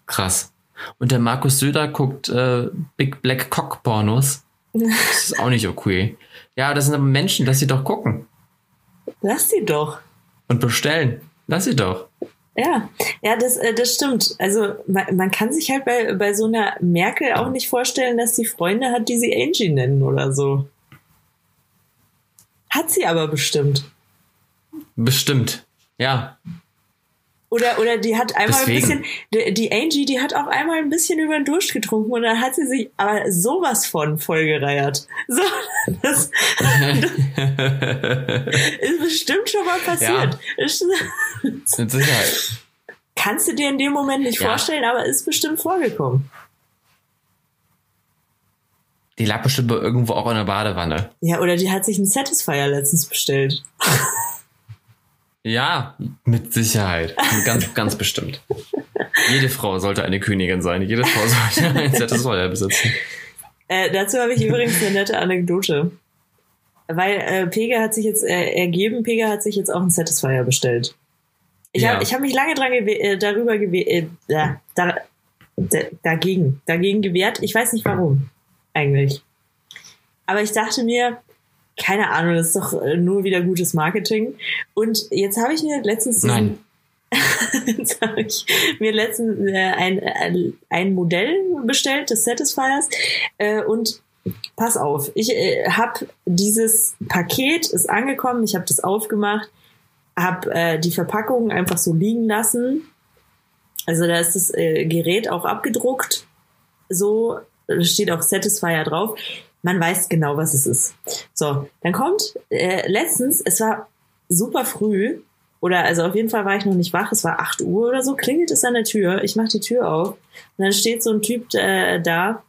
Krass. Und der Markus Söder guckt äh, Big Black Cock Pornos. Das ist auch nicht okay. Ja, das sind aber Menschen, lass sie doch gucken lass sie doch. und bestellen. Lass sie doch. Ja, ja, das, äh, das stimmt. Also man, man kann sich halt bei, bei so einer Merkel auch nicht vorstellen, dass sie Freunde hat, die sie Angie nennen oder so. Hat sie aber bestimmt. Bestimmt. Ja. Oder, oder die hat einmal Deswegen. ein bisschen, die, Angie, die hat auch einmal ein bisschen über den Durst getrunken und dann hat sie sich aber sowas von vollgereiert. So, das ist bestimmt schon mal passiert. Ist- Mit Sicherheit. Kannst du dir in dem Moment nicht Ja. vorstellen, aber ist bestimmt vorgekommen. Die lag bestimmt irgendwo auch in der Badewanne. Ja, oder die hat sich einen Satisfier letztens bestellt. Ja, mit Sicherheit. Ganz, ganz bestimmt. Jede Frau sollte eine Königin sein. Jede Frau sollte ein Satisfier besitzen. Äh, dazu habe ich übrigens eine nette Anekdote. Weil äh, Pega hat sich jetzt äh, ergeben, Pega hat sich jetzt auch einen Satisfier bestellt. Ich Ja. habe hab mich lange dran gewe äh, darüber gewe äh, da, da, dagegen, dagegen gewehrt. Ich weiß nicht warum, eigentlich. Aber ich dachte mir, keine Ahnung, das ist doch äh, nur wieder gutes Marketing. Und jetzt habe ich mir letztens Nein. Jetzt habe ich mir letztens äh, ein, ein, ein Modell bestellt des Satisfiers äh, und pass auf, ich äh, habe dieses Paket ist angekommen, ich habe das aufgemacht, habe äh, die Verpackung einfach so liegen lassen. Also da ist das äh, Gerät auch abgedruckt, so steht auch Satisfier drauf. Man weiß genau, was es ist. So, dann kommt äh, letztens, es war super früh, oder also auf jeden Fall war ich noch nicht wach, es war 8 Uhr oder so, klingelt es an der Tür, ich mache die Tür auf und dann steht so ein Typ äh, da,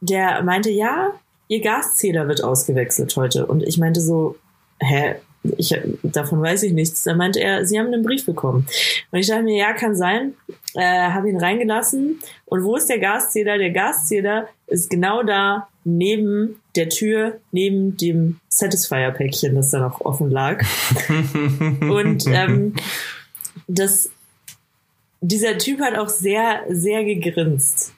der meinte, ja, ihr Gaszähler wird ausgewechselt heute. Und ich meinte so, hä, ich, davon weiß ich nichts. Dann meinte er, sie haben einen Brief bekommen. Und ich dachte mir, ja, kann sein. Äh, habe ihn reingelassen. Und wo ist der Gaszähler? Der Gaszähler ist genau da neben der Tür, neben dem Satisfier-Päckchen, das da noch offen lag. Und ähm, das, dieser Typ hat auch sehr, sehr gegrinst.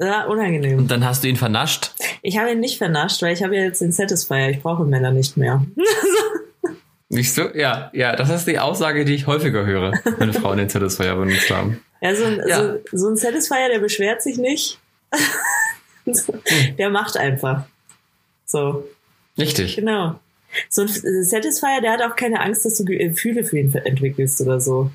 Ja, unangenehm. Und dann hast du ihn vernascht. Ich habe ihn nicht vernascht, weil ich habe ja jetzt den Satisfier. Ich brauche Männer nicht mehr. Nicht so? Ja, ja, das ist die Aussage, die ich häufiger höre, wenn Frauen den Satisfier benutzt haben. Ja, so ein, Ja. So, so ein Satisfier, der beschwert sich nicht. der macht einfach. So, Richtig. genau. So ein Satisfier, der hat auch keine Angst, dass du Gefühle für ihn entwickelst oder so.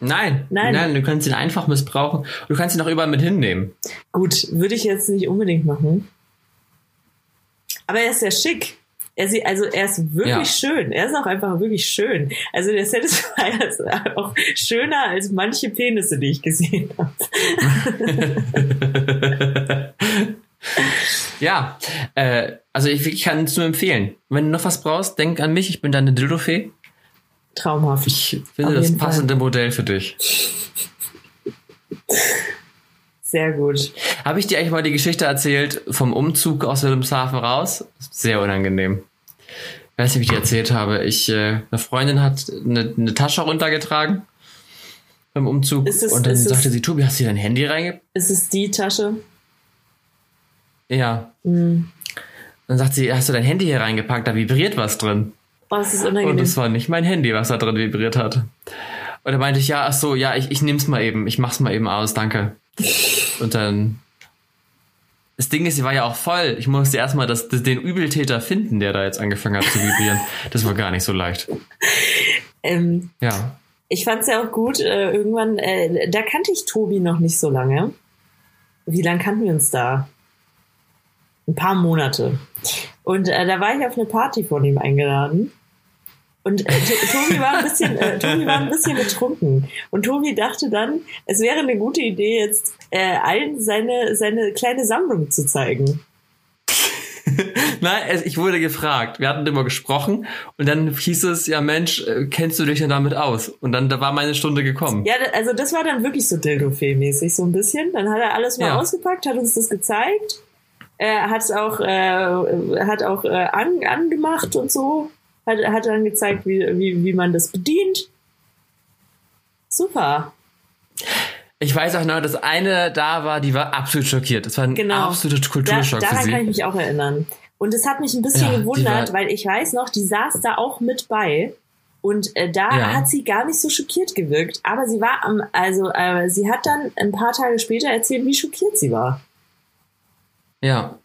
Nein, Nein. nein, du kannst ihn einfach missbrauchen. Du kannst ihn auch überall mit hinnehmen. Gut, würde ich jetzt nicht unbedingt machen. Aber er ist sehr schick. Er sieht, also er ist wirklich Ja. schön. Er ist auch einfach wirklich schön. Also der Satisfier ist auch schöner als manche Penisse, die ich gesehen habe. ja, äh, also ich, ich kann es nur empfehlen. Wenn du noch was brauchst, denk an mich. Ich bin deine Dildo-Fee. Traumhaft. Ich finde das passende Modell für dich. Sehr gut. Habe ich dir eigentlich mal die Geschichte erzählt vom Umzug aus Wilhelmshaven raus? Sehr unangenehm. Ich weiß nicht, wie ich die erzählt habe. Ich, äh, eine Freundin hat eine, eine Tasche runtergetragen beim Umzug Ist es- und dann ist es- sagte sie, Tobi, hast du dein Handy reingepackt? Ist es die Tasche? Ja. Hm. Dann sagt sie, hast du dein Handy hier reingepackt? Da vibriert was drin. Oh, das ist Und unangenehm. es war nicht mein Handy, was da drin vibriert hat. Und da meinte ich, ja, ach so, ja, ich, ich nehm's mal eben. Ich mach's mal eben aus, danke. Und dann. Das Ding ist, sie war ja auch voll. Ich musste erstmal das, das, den Übeltäter finden, der da jetzt angefangen hat zu vibrieren. Das war gar nicht so leicht. ähm, Ja. ich fand es ja auch gut. Äh, irgendwann, äh, da kannte ich Tobi noch nicht so lange. Wie lange kannten wir uns da? Ein paar Monate. Und äh, da war ich auf eine Party von ihm eingeladen. Und äh, Tobi war ein bisschen, äh, Tobi war ein bisschen betrunken. Und Tobi dachte dann, es wäre eine gute Idee, jetzt äh, allen seine, seine kleine Sammlung zu zeigen. Nein, ich wurde gefragt. Wir hatten immer gesprochen und dann hieß es, ja Mensch, äh, kennst du dich denn damit aus? Und dann da war meine Stunde gekommen. Ja, also das war dann wirklich so Dildo-mäßig, so ein bisschen. Dann hat er alles mal ja. ausgepackt, hat uns das gezeigt. Er hat es auch, äh, hat auch äh, an, angemacht und so hat, hat dann gezeigt, wie, wie, wie man das bedient. Super. Ich weiß auch noch, dass eine da war, die war absolut schockiert. Das war ein genau. absoluter Kulturschock da, daran für sie. kann ich mich auch erinnern. Und es hat mich ein bisschen ja, gewundert, weil ich weiß noch, die saß da auch mit bei. Und äh, da ja. hat sie gar nicht so schockiert gewirkt. Aber sie war am, also äh, sie hat dann ein paar Tage später erzählt, wie schockiert sie war. Ja.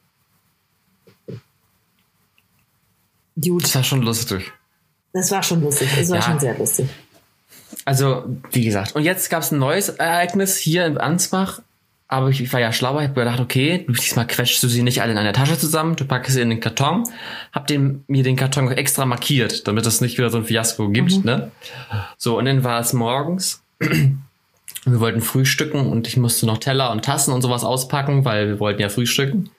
Gut. Das war schon lustig. Das war schon lustig. Es war ja. schon sehr lustig. Also, wie gesagt, und jetzt gab es ein neues Ereignis hier in Ansbach. Aber ich, ich war ja schlauer, ich habe gedacht, okay, diesmal quetschst du sie nicht alle in einer Tasche zusammen, du packst sie in den Karton, hab den, mir den Karton extra markiert, damit es nicht wieder so ein Fiasko gibt, mhm. ne? So, und dann war es morgens. Wir wollten frühstücken und ich musste noch Teller und Tassen und sowas auspacken, weil wir wollten ja frühstücken.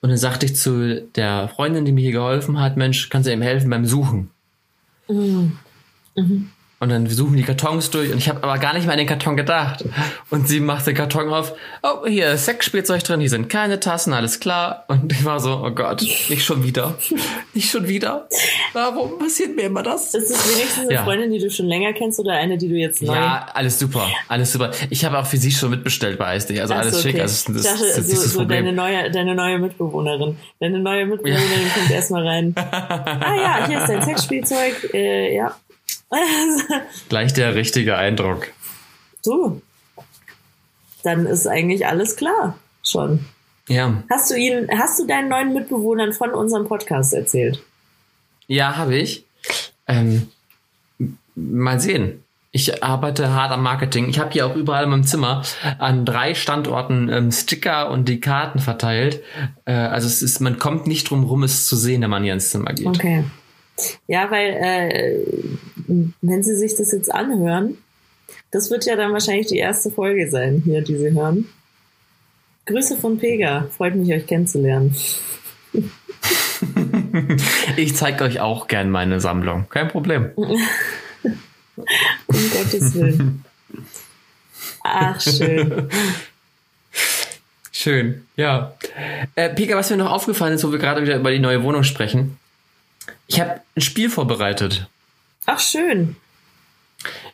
Und dann sagte ich zu der Freundin, die mir hier geholfen hat, Mensch, kannst du ihm helfen beim Suchen? Mhm. Mhm. Und dann suchen die Kartons durch und ich habe aber gar nicht mehr an den Karton gedacht. Und sie macht den Karton auf. Oh, hier ist Sexspielzeug drin, hier sind keine Tassen, alles klar. Und ich war so, oh Gott, nicht schon wieder. Nicht schon wieder. Warum passiert mir immer das? Ist es wenigstens eine ja. Freundin, die du schon länger kennst oder eine, die du jetzt neu... Ja, alles super. Alles super. Ich habe auch für sie schon mitbestellt bei ISD. Also alles okay. schick. Also das, ich dachte, das, das so, so deine, neue, deine neue Mitbewohnerin. Deine neue Mitbewohnerin ja. kommt erstmal rein. ah ja, hier ist dein Sexspielzeug. Äh, ja, Gleich der richtige Eindruck. Du, dann ist eigentlich alles klar schon. Ja. Hast du ihn, hast du deinen neuen Mitbewohnern von unserem Podcast erzählt? Ja, habe ich. Ähm, mal sehen. Ich arbeite hart am Marketing. Ich habe hier auch überall in meinem Zimmer an drei Standorten ähm, Sticker und die Karten verteilt. Äh, also es ist, man kommt nicht drum rum, es zu sehen, wenn man hier ins Zimmer geht. Okay. Ja, weil äh, wenn Sie sich das jetzt anhören, das wird ja dann wahrscheinlich die erste Folge sein hier, die Sie hören. Grüße von Pega, freut mich, euch kennenzulernen. ich zeige euch auch gern meine Sammlung, kein Problem. um Gottes Willen. Ach, schön. Schön, ja. Äh, Pega, was mir noch aufgefallen ist, wo wir gerade wieder über die neue Wohnung sprechen, ich habe ein Spiel vorbereitet. Ach, schön.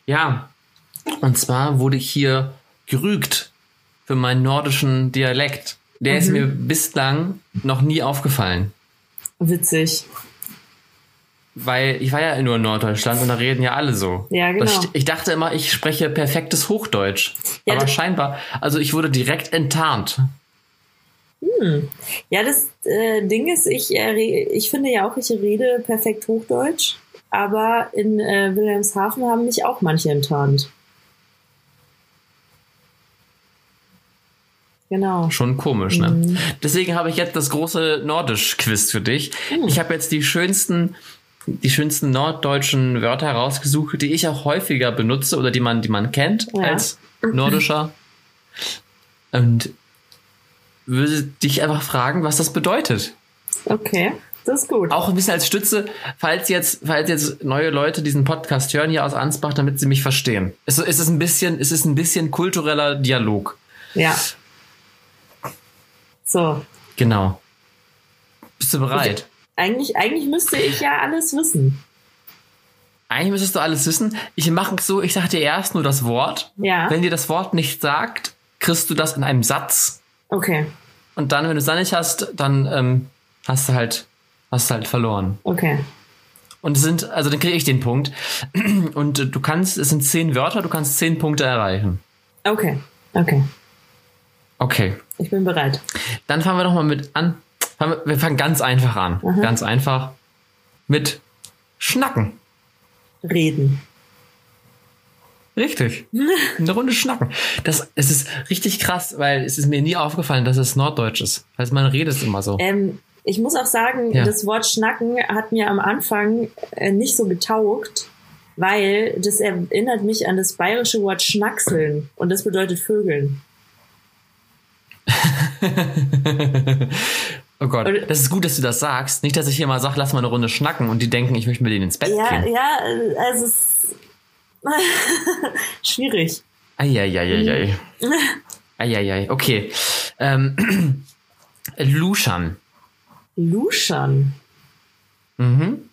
Ja. Und zwar wurde ich hier gerügt für meinen nordischen Dialekt. Der mhm. ist mir bislang noch nie aufgefallen. Witzig. Weil ich war ja nur in Norddeutschland und da reden ja alle so. Ja, genau. Ich, ich dachte immer, ich spreche perfektes Hochdeutsch. Ja, aber scheinbar, also ich wurde direkt enttarnt. Hm. Ja, das äh, Ding ist, ich, äh, ich finde ja auch, ich rede perfekt Hochdeutsch, aber in äh, Wilhelmshaven haben mich auch manche enttarnt. Genau. Schon komisch, ne? Mhm. Deswegen habe ich jetzt das große Nordisch-Quiz für dich. Mhm. Ich habe jetzt die schönsten, die schönsten norddeutschen Wörter rausgesucht, die ich auch häufiger benutze oder die man, die man kennt ja. als nordischer. Und würde dich einfach fragen, was das bedeutet. Okay, das ist gut. Auch ein bisschen als Stütze, falls jetzt, falls jetzt neue Leute diesen Podcast hören hier aus Ansbach, damit sie mich verstehen. Es, es ist ein bisschen, es ist ein bisschen kultureller Dialog. Ja. So. Genau. Bist du bereit? Ich, eigentlich, eigentlich müsste ich ja alles wissen. Eigentlich müsstest du alles wissen. Ich mache es so, ich sage dir erst nur das Wort. Ja. Wenn dir das Wort nicht sagt, kriegst du das in einem Satz Okay. Und dann, wenn du es dann nicht hast, dann ähm, hast du halt, hast du halt verloren. Okay. Und es sind, also dann kriege ich den Punkt. Und du kannst, es sind zehn Wörter, du kannst zehn Punkte erreichen. Okay. Okay. Okay. Ich bin bereit. Dann fangen wir doch mal mit an. Wir fangen ganz einfach an. Aha. Ganz einfach. Mit Schnacken. Reden. Richtig. Eine Runde schnacken. Das, es ist richtig krass, weil es ist mir nie aufgefallen, dass es Norddeutsch ist. Also man redet es immer so. Ähm, Ich muss auch sagen, Ja. das Wort Schnacken hat mir am Anfang äh, nicht so getaugt, weil das erinnert mich an das bayerische Wort Schnackseln und das bedeutet Vögeln. oh Gott, das ist gut, dass du das sagst. Nicht, dass ich hier mal sage, lass mal eine Runde schnacken und die denken, ich möchte mit denen ins Bett Ja, gehen. ja, äh, also es ist schwierig. Eieieiei. Eieiei, okay. Ähm, Luschan. Luschern. Mhm.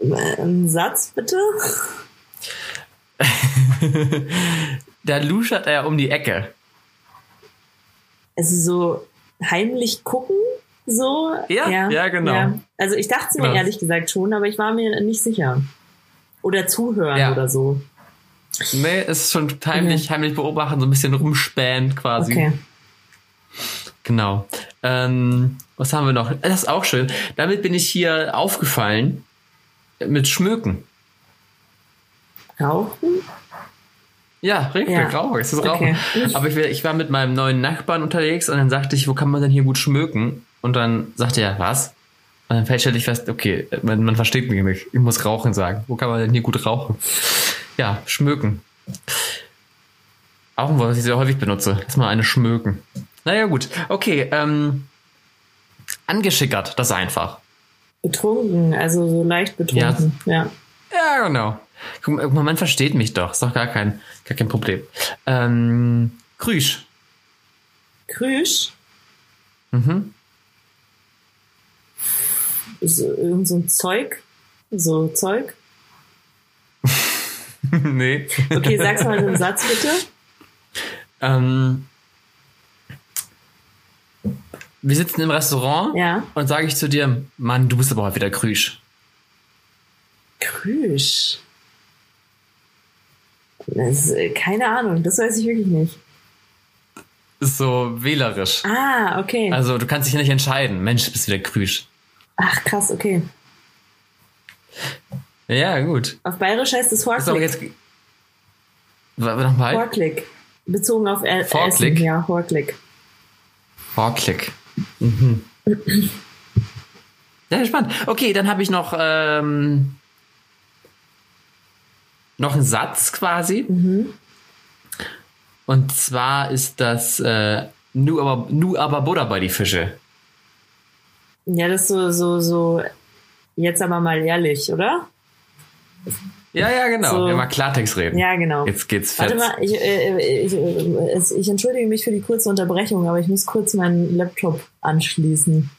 Ein Satz bitte? Da luschert er um die Ecke. Also so heimlich gucken, so. Ja, ja, genau. Also ich dachte es mir Genau. ehrlich gesagt schon, aber ich war mir nicht sicher. Oder zuhören Ja. oder so. Nee, es ist schon heimlich, heimlich beobachten, so ein bisschen rumspähen quasi. Okay. Genau. Ähm, was haben wir noch? Das ist auch schön. Damit bin ich hier aufgefallen mit Schmöken. Rauchen? Ja, richtig, Ja. Rauch. Es ist Rauch. Okay. Aber ich, ich war mit meinem neuen Nachbarn unterwegs und dann sagte ich, wo kann man denn hier gut schmöken? Und dann sagte er, was? Und dann feststellte ich fest, okay, man, man versteht mich nicht. Ich muss rauchen sagen. Wo kann man denn hier gut rauchen? Ja, schmöken. Auch ein Wort, was ich sehr häufig benutze. Lass mal eine schmöken. Naja, gut. Okay, ähm, angeschickert, das ist einfach. Betrunken, also so leicht betrunken. Ja. Ja, genau. Guck mal, guck mal, man versteht mich doch. Ist doch gar kein, gar kein Problem. Ähm, Krüsch. Krüsch? Mhm. So, irgend so ein Zeug? So Zeug? nee. Okay, sag's mal in einem Satz bitte. Ähm, wir sitzen im Restaurant Ja. und sage ich zu dir, Mann, du bist aber heute wieder Krüsch. Krüsch. Das, äh, keine Ahnung, das weiß ich wirklich nicht. So wählerisch. Ah, okay. Also du kannst dich nicht entscheiden. Mensch, du bist wieder Krüsch. Ach, krass, okay. Ja, gut. Auf Bayerisch heißt es Ist aber Horklick. jetzt. Warte nochmal. Horklick. Bezogen auf e Horklick? Essen. Ja, Horklick. Vorklick. Mhm. Ja, spannend. Okay, dann habe ich noch ähm, noch einen Satz quasi. Und zwar ist das äh, nu aber nu aber Buddha bei die Fische. Ja, das ist so, so, so, jetzt aber mal ehrlich, oder? Ja, ja, genau. So. Ja, mal Klartext reden. Ja, genau. Jetzt geht's Warte fest. mal, ich, äh, ich, äh, es- ich entschuldige mich für die kurze Unterbrechung, aber ich muss kurz meinen Laptop anschließen.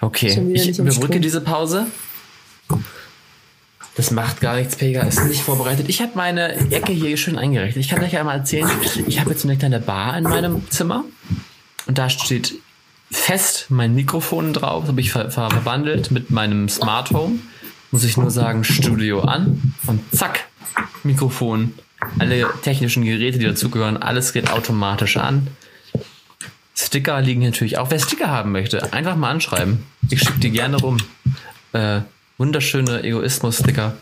Okay, ich überbrücke diese Pause. Das macht gar nichts, Pega ist nicht vorbereitet. Ich habe meine Ecke hier schön eingerichtet. Ich kann euch ja mal erzählen, ich habe jetzt eine kleine Bar in meinem Zimmer und da steht fest mein Mikrofon drauf, habe ich ver ver verwandelt mit meinem Smart Home. Muss ich nur sagen, Studio an und zack, Mikrofon, alle technischen Geräte, die dazugehören, alles geht automatisch an. Sticker liegen natürlich auch. Wer Sticker haben möchte, einfach mal anschreiben. Ich schicke die gerne rum. Äh, wunderschöne Egoismus-Sticker.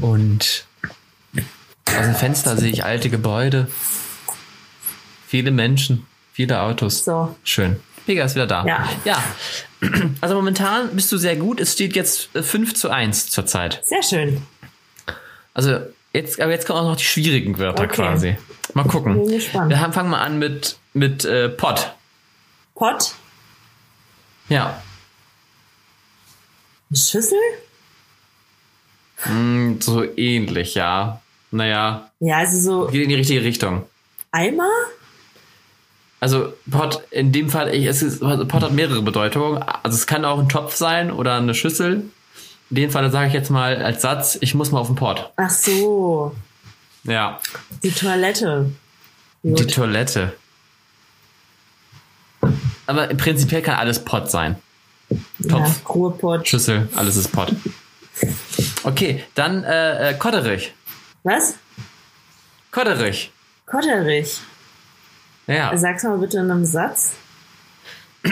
Und aus dem Fenster sehe ich alte Gebäude. Viele Menschen, viele Autos. So. Schön. Pega ist wieder da. Ja. ja. Also momentan bist du sehr gut. Es steht jetzt äh, 5 zu 1 zurzeit. Sehr schön. Also jetzt, aber jetzt kommen auch noch die schwierigen Wörter Okay. quasi. Mal gucken. Bin gespannt. Wir haben, fangen mal an mit, mit äh, Pott. Pott? Ja. Schüssel? Mm, so ähnlich, ja. Naja, Ja, also so geht in die richtige Richtung. Eimer? Also Pot, in dem Fall, ich, es ist, Pot hat mehrere Bedeutungen. Also es kann auch ein Topf sein oder eine Schüssel. In dem Fall sage ich jetzt mal als Satz, ich muss mal auf den Pott. Ach so, Ja. die Toilette. Die Gut. Toilette. Aber prinzipiell kann alles Pott sein. Ja, Topf, Ruhrpott. Schüssel, alles ist Pott. Okay, dann äh, äh, Kotterich. Was? Kotterich. Kotterich. Ja. Sag's mal bitte in einem Satz.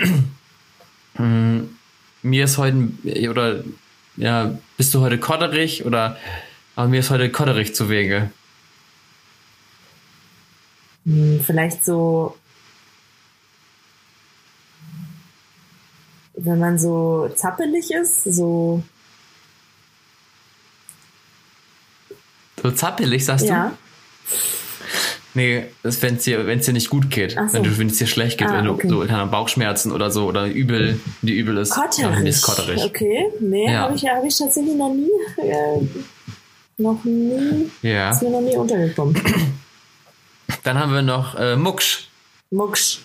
mir ist heute, oder ja, bist du heute kotterig oder aber mir ist heute kotterig zu Wege. Hm, vielleicht so, wenn man so zappelig ist, so, So zappelig, sagst ja. du? Nee, wenn es dir, wenn's dir nicht gut geht. So. Wenn du, es dir schlecht geht, Ah, wenn du okay. so keine Bauchschmerzen oder so oder übel, die übel ist. Dann Kotterig. ist kotterig. Okay, nee, Ja. habe ich, hab ich tatsächlich noch nie, äh, noch nie, Ja. ist mir noch nie untergekommen. Dann haben wir noch äh, Mucksch. Mucksch.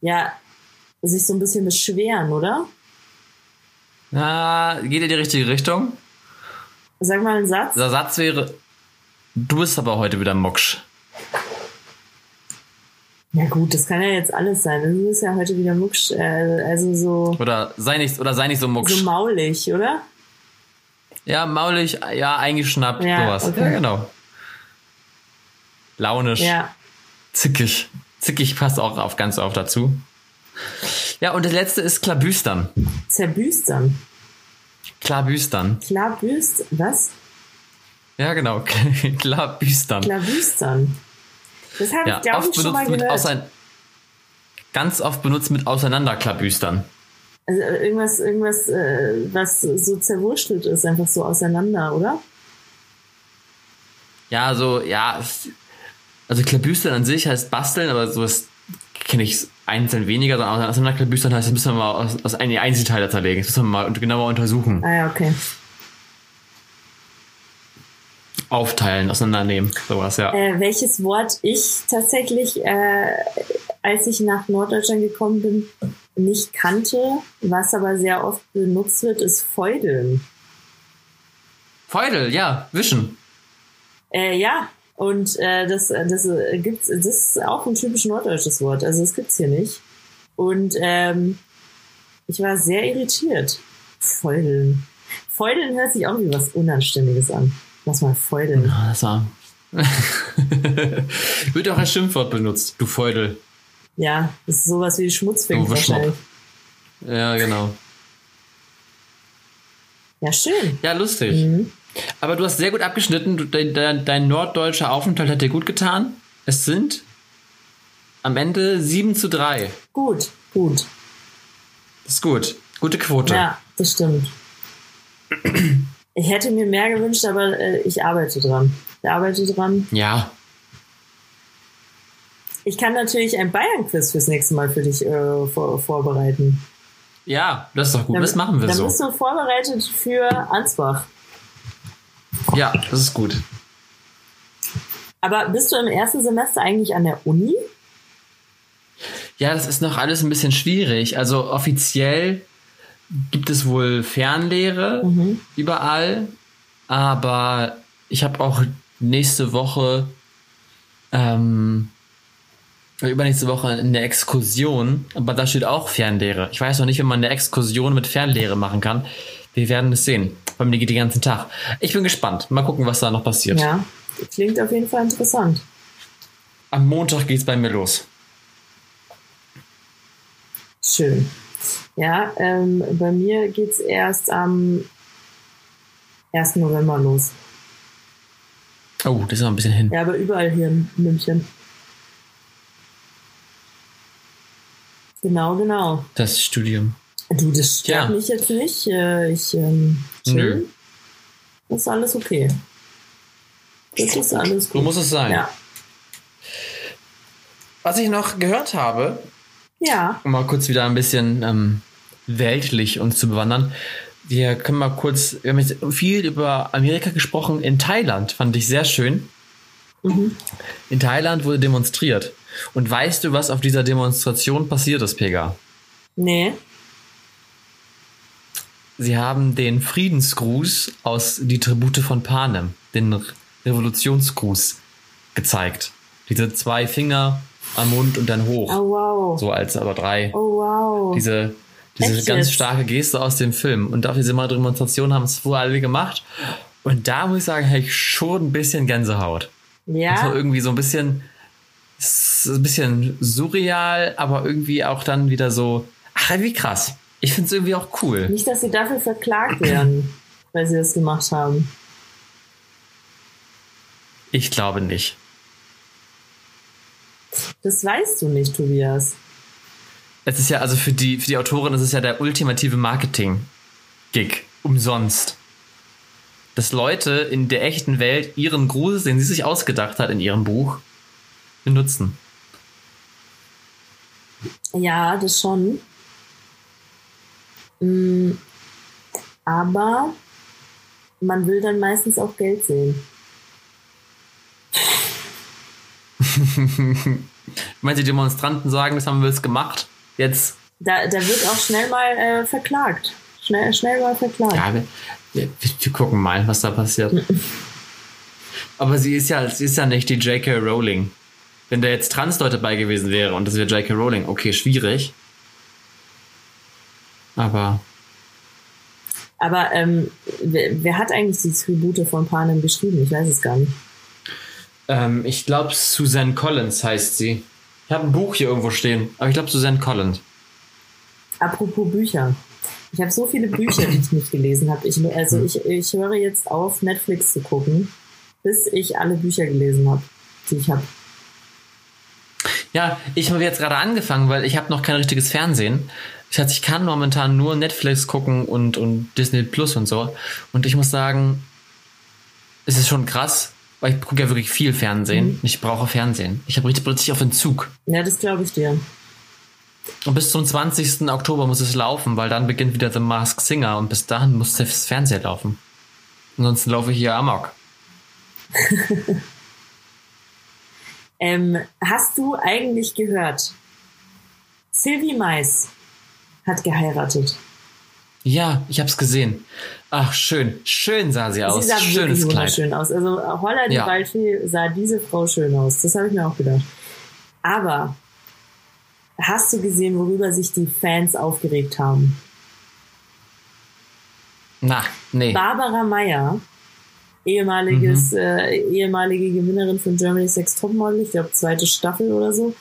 Ja, sich so ein bisschen beschweren, oder? Na, geht in die richtige Richtung. Sag mal einen Satz. Der Satz wäre, du bist aber heute wieder Mucksch. Ja gut, das kann ja jetzt alles sein. Das ist ja heute wieder Mucksch, äh, also so, Oder sei nicht, oder sei nicht so Mucksch. so maulig, oder? ja, maulig, ja, eingeschnappt, Ja, sowas. okay. Ja, genau. Launisch, Ja. zickig. Zickig passt auch auf ganz oft dazu. Ja, und das letzte ist Klabüstern. Zerbüstern. Klabüstern. Klar büst, was? Ja, genau. Klabüstern. Klabüstern. Das habe Ja, ich, glaube ich, schon mal gehört. ausein ganz oft benutzt mit Auseinanderklabüstern. Also äh, irgendwas, irgendwas, äh, was so zerwurstelt ist, einfach so auseinander, oder? Ja, so, ja, also Klabüstern an sich heißt basteln, aber sowas kenne ich einzeln weniger, sondern Auseinanderklabüstern heißt, das müssen wir mal aus, aus einige Einzelteile zerlegen. Das müssen wir mal genauer untersuchen. Ah ja, okay. Aufteilen, auseinandernehmen, sowas, ja. Äh, welches Wort ich tatsächlich, äh, als ich nach Norddeutschland gekommen bin, nicht kannte, was aber sehr oft benutzt wird, ist Feudeln. Feudel, ja, wischen. Äh, ja, und äh, das, das äh, gibt's, das ist auch ein typisch norddeutsches Wort. Also das gibt's hier nicht. Und ähm, ich war sehr irritiert. Feudeln. Feudeln hört sich auch wie was Unanständiges an. Lass mal feudeln. Ah, Das war. Wird auch als Schimpfwort benutzt, du Feudel. Ja, das ist sowas wie Schmutzfink wahrscheinlich. Ja, genau. Ja, schön. Ja, lustig. Mhm. Aber du hast sehr gut abgeschnitten. Dein, dein, dein norddeutscher Aufenthalt hat dir gut getan. Es sind am Ende 7 zu 3. Gut, gut. Das ist gut. Gute Quote. Ja, das stimmt. Ich hätte mir mehr gewünscht, aber äh, ich arbeite dran. Ich arbeite dran. Ja. Ich kann natürlich ein Bayern-Quiz fürs nächste Mal für dich äh, vor, vorbereiten. Ja, das ist doch gut. Dann- das machen wir Dann so. bist du vorbereitet für Ansbach. Ja, das ist gut. Aber bist du im ersten Semester eigentlich an der Uni? Ja, das ist noch alles ein bisschen schwierig. Also offiziell gibt es wohl Fernlehre Mhm. überall, aber ich habe auch nächste Woche, ähm, übernächste Woche eine Exkursion, aber da steht auch Fernlehre. Ich weiß noch nicht, wenn man eine Exkursion mit Fernlehre machen kann. Wir werden es sehen. Bei mir geht die ganzen Tag. Ich bin gespannt. Mal gucken, was da noch passiert. Ja, klingt auf jeden Fall interessant. Am Montag geht's bei mir los. Schön. Ja, ähm, bei mir geht's erst am 1. November los. Oh, das ist noch ein bisschen hin. Ja, aber überall hier in München. Genau, genau. Das Studium. Du, das stört Ja. mich jetzt nicht. Äh, Ich ähm. Nö. Das ist alles okay. Das ist alles So gut. muss es sein. Ja. Was ich noch gehört habe, Ja. um mal kurz wieder ein bisschen ähm, weltlich uns zu bewandern. Wir können mal kurz, wir haben jetzt viel über Amerika gesprochen. In Thailand fand ich sehr schön. Mhm. In Thailand wurde demonstriert. Und weißt du, was auf dieser Demonstration passiert ist, Pega? Nee. Sie haben den Friedensgruß aus Die Tribute von Panem, den Re- Revolutionsgruß, gezeigt. Diese zwei Finger am Mund und dann hoch. Oh, wow. So als aber drei. Oh, wow. Diese, diese Echt ganz jetzt? starke Geste aus dem Film. Und auf diese Demonstration haben es vorher alle gemacht. Und da muss ich sagen, habe ich schon ein bisschen Gänsehaut. Das war ja. irgendwie so ein bisschen, ein bisschen surreal, aber irgendwie auch dann wieder so, ach, wie krass. Ich finde es irgendwie auch cool. Nicht, dass sie dafür verklagt werden, weil sie das gemacht haben. Ich glaube nicht. Das weißt du nicht, Tobias. Es ist ja, also für die, für die Autorin ist es ja der ultimative Marketing-Gig. Umsonst. Dass Leute in der echten Welt ihren Grusel, den sie sich ausgedacht hat in ihrem Buch, benutzen. Ja, das schon. Mm, Aber man will dann meistens auch Geld sehen. Die Demonstranten sagen, das haben wir jetzt gemacht? Jetzt. Da, da wird auch schnell mal äh, verklagt. Schnell, schnell mal verklagt. Ja, wir, wir, wir gucken mal, was da passiert. Aber sie ist ja, sie ist ja nicht die J.K. Rowling. Wenn da jetzt Trans-Leute bei gewesen wäre und das wäre J.K. Rowling, okay, schwierig. Aber Aber ähm, wer, wer hat eigentlich die Tribute von Panem geschrieben? Ich weiß es gar nicht. Ähm, ich glaube, Suzanne Collins heißt sie. Ich habe ein Buch hier irgendwo stehen, aber ich glaube, Suzanne Collins. Apropos Bücher. Ich habe so viele Bücher, die ich nicht gelesen habe. Ich, also ich, ich höre jetzt auf, Netflix zu gucken, bis ich alle Bücher gelesen habe, die ich habe. Ja, ich habe jetzt gerade angefangen, weil ich habe noch kein richtiges Fernsehen. Das heißt, ich kann momentan nur Netflix gucken und, und Disney Plus und so. Und ich muss sagen, es ist schon krass, weil ich gucke ja wirklich viel Fernsehen. Mhm. Ich brauche Fernsehen. Ich habe richtig plötzlich auf Entzug. Ja, das glaube ich dir. Und bis zum 20. Oktober muss es laufen, weil dann beginnt wieder The Masked Singer und bis dahin muss das Fernseher laufen. Ansonsten laufe ich hier amok. Ähm, hast du eigentlich gehört? Sylvie Mais hat geheiratet. Ja, ich hab's gesehen. Ach, schön. Schön sah sie aus. Sie sah Schönes wirklich Kleid. wunderschön aus. Also Holla die Ja. Waldfee sah diese Frau schön aus. Das habe ich mir auch gedacht. Aber hast du gesehen, worüber sich die Fans aufgeregt haben? Na, nee. Barbara Meyer, ehemaliges, Mhm. äh, ehemalige Gewinnerin von Germany's Next Topmodel, ich glaube zweite Staffel oder so.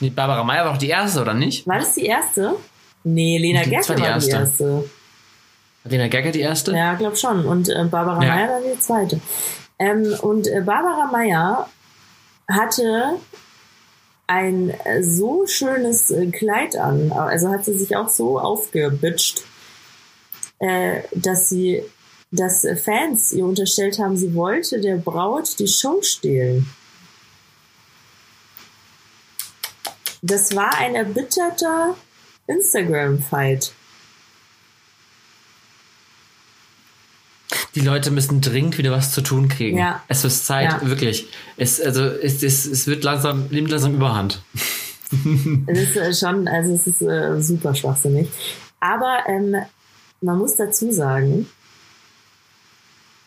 Barbara Meyer war doch die erste, oder nicht? War das die erste? Nee, Lena Gerke war die die erste. Lena Gerke die erste? Ja, glaub schon. Und äh, Barbara Ja. Meyer war die zweite. Ähm, und äh, Barbara Meyer hatte ein äh, so schönes äh, Kleid an, also hat sie sich auch so aufgebitscht, äh, dass sie, dass äh, Fans ihr unterstellt haben, sie wollte der Braut die Show stehlen. Das war ein erbitterter Instagram-Fight. Die Leute müssen dringend wieder was zu tun kriegen. Ja. Es ist Zeit, Ja. wirklich. Es, also, es, es, es wird langsam, nimmt langsam überhand. Es ist äh, schon, also es ist äh, super schwachsinnig. Aber ähm, man muss dazu sagen,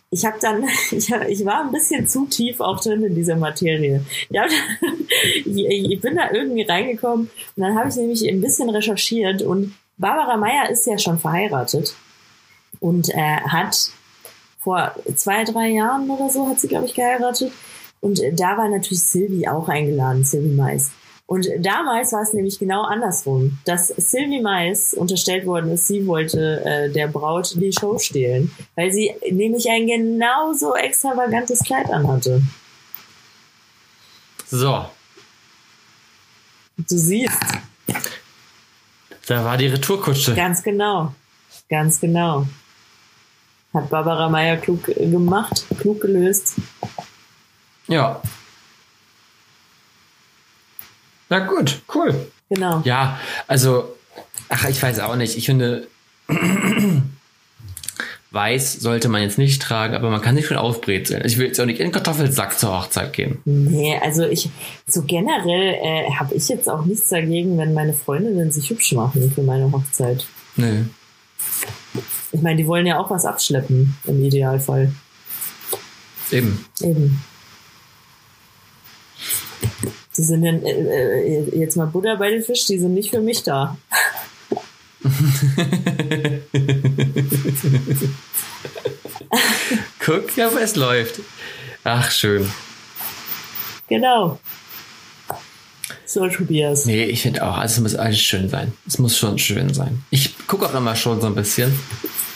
ich habe dann, ich, hab, ich war ein bisschen zu tief auch drin in dieser Materie. Ich, hab, ich, ich bin da irgendwie reingekommen und dann habe ich nämlich ein bisschen recherchiert und Barbara Meyer ist ja schon verheiratet und äh, hat vor zwei, drei Jahren oder so hat sie, glaube ich, geheiratet. Und äh, da war natürlich Sylvie auch eingeladen, Sylvie Mais. Und damals war es nämlich genau andersrum, dass Sylvie Mais unterstellt worden ist, sie wollte äh, der Braut die Show stehlen, weil sie nämlich ein genauso extravagantes Kleid anhatte. So, Du siehst, da war die Retourkutsche. ganz genau, ganz genau. Hat Barbara Meyer klug gemacht, klug gelöst. Ja. Na gut, cool. Genau. Ja, also, ach, ich weiß auch nicht. Ich finde, weiß sollte man jetzt nicht tragen, aber man kann sich schon aufbrezeln. Ich will jetzt auch nicht in den Kartoffelsack zur Hochzeit gehen. Nee, also ich, so generell äh, habe ich jetzt auch nichts dagegen, wenn meine Freundinnen sich hübsch machen für meine Hochzeit. Nö. Ich meine, die wollen ja auch was abschleppen, im Idealfall. Eben. Eben. Die sind dann, äh, äh, jetzt mal Butter bei den Fisch, die sind nicht für mich da. Guck, ja, aber es läuft. Ach, schön. Genau. So, Tobias. Nee, ich finde auch, also es muss alles schön sein. Es muss schon schön sein. Ich gucke auch immer schon so ein bisschen,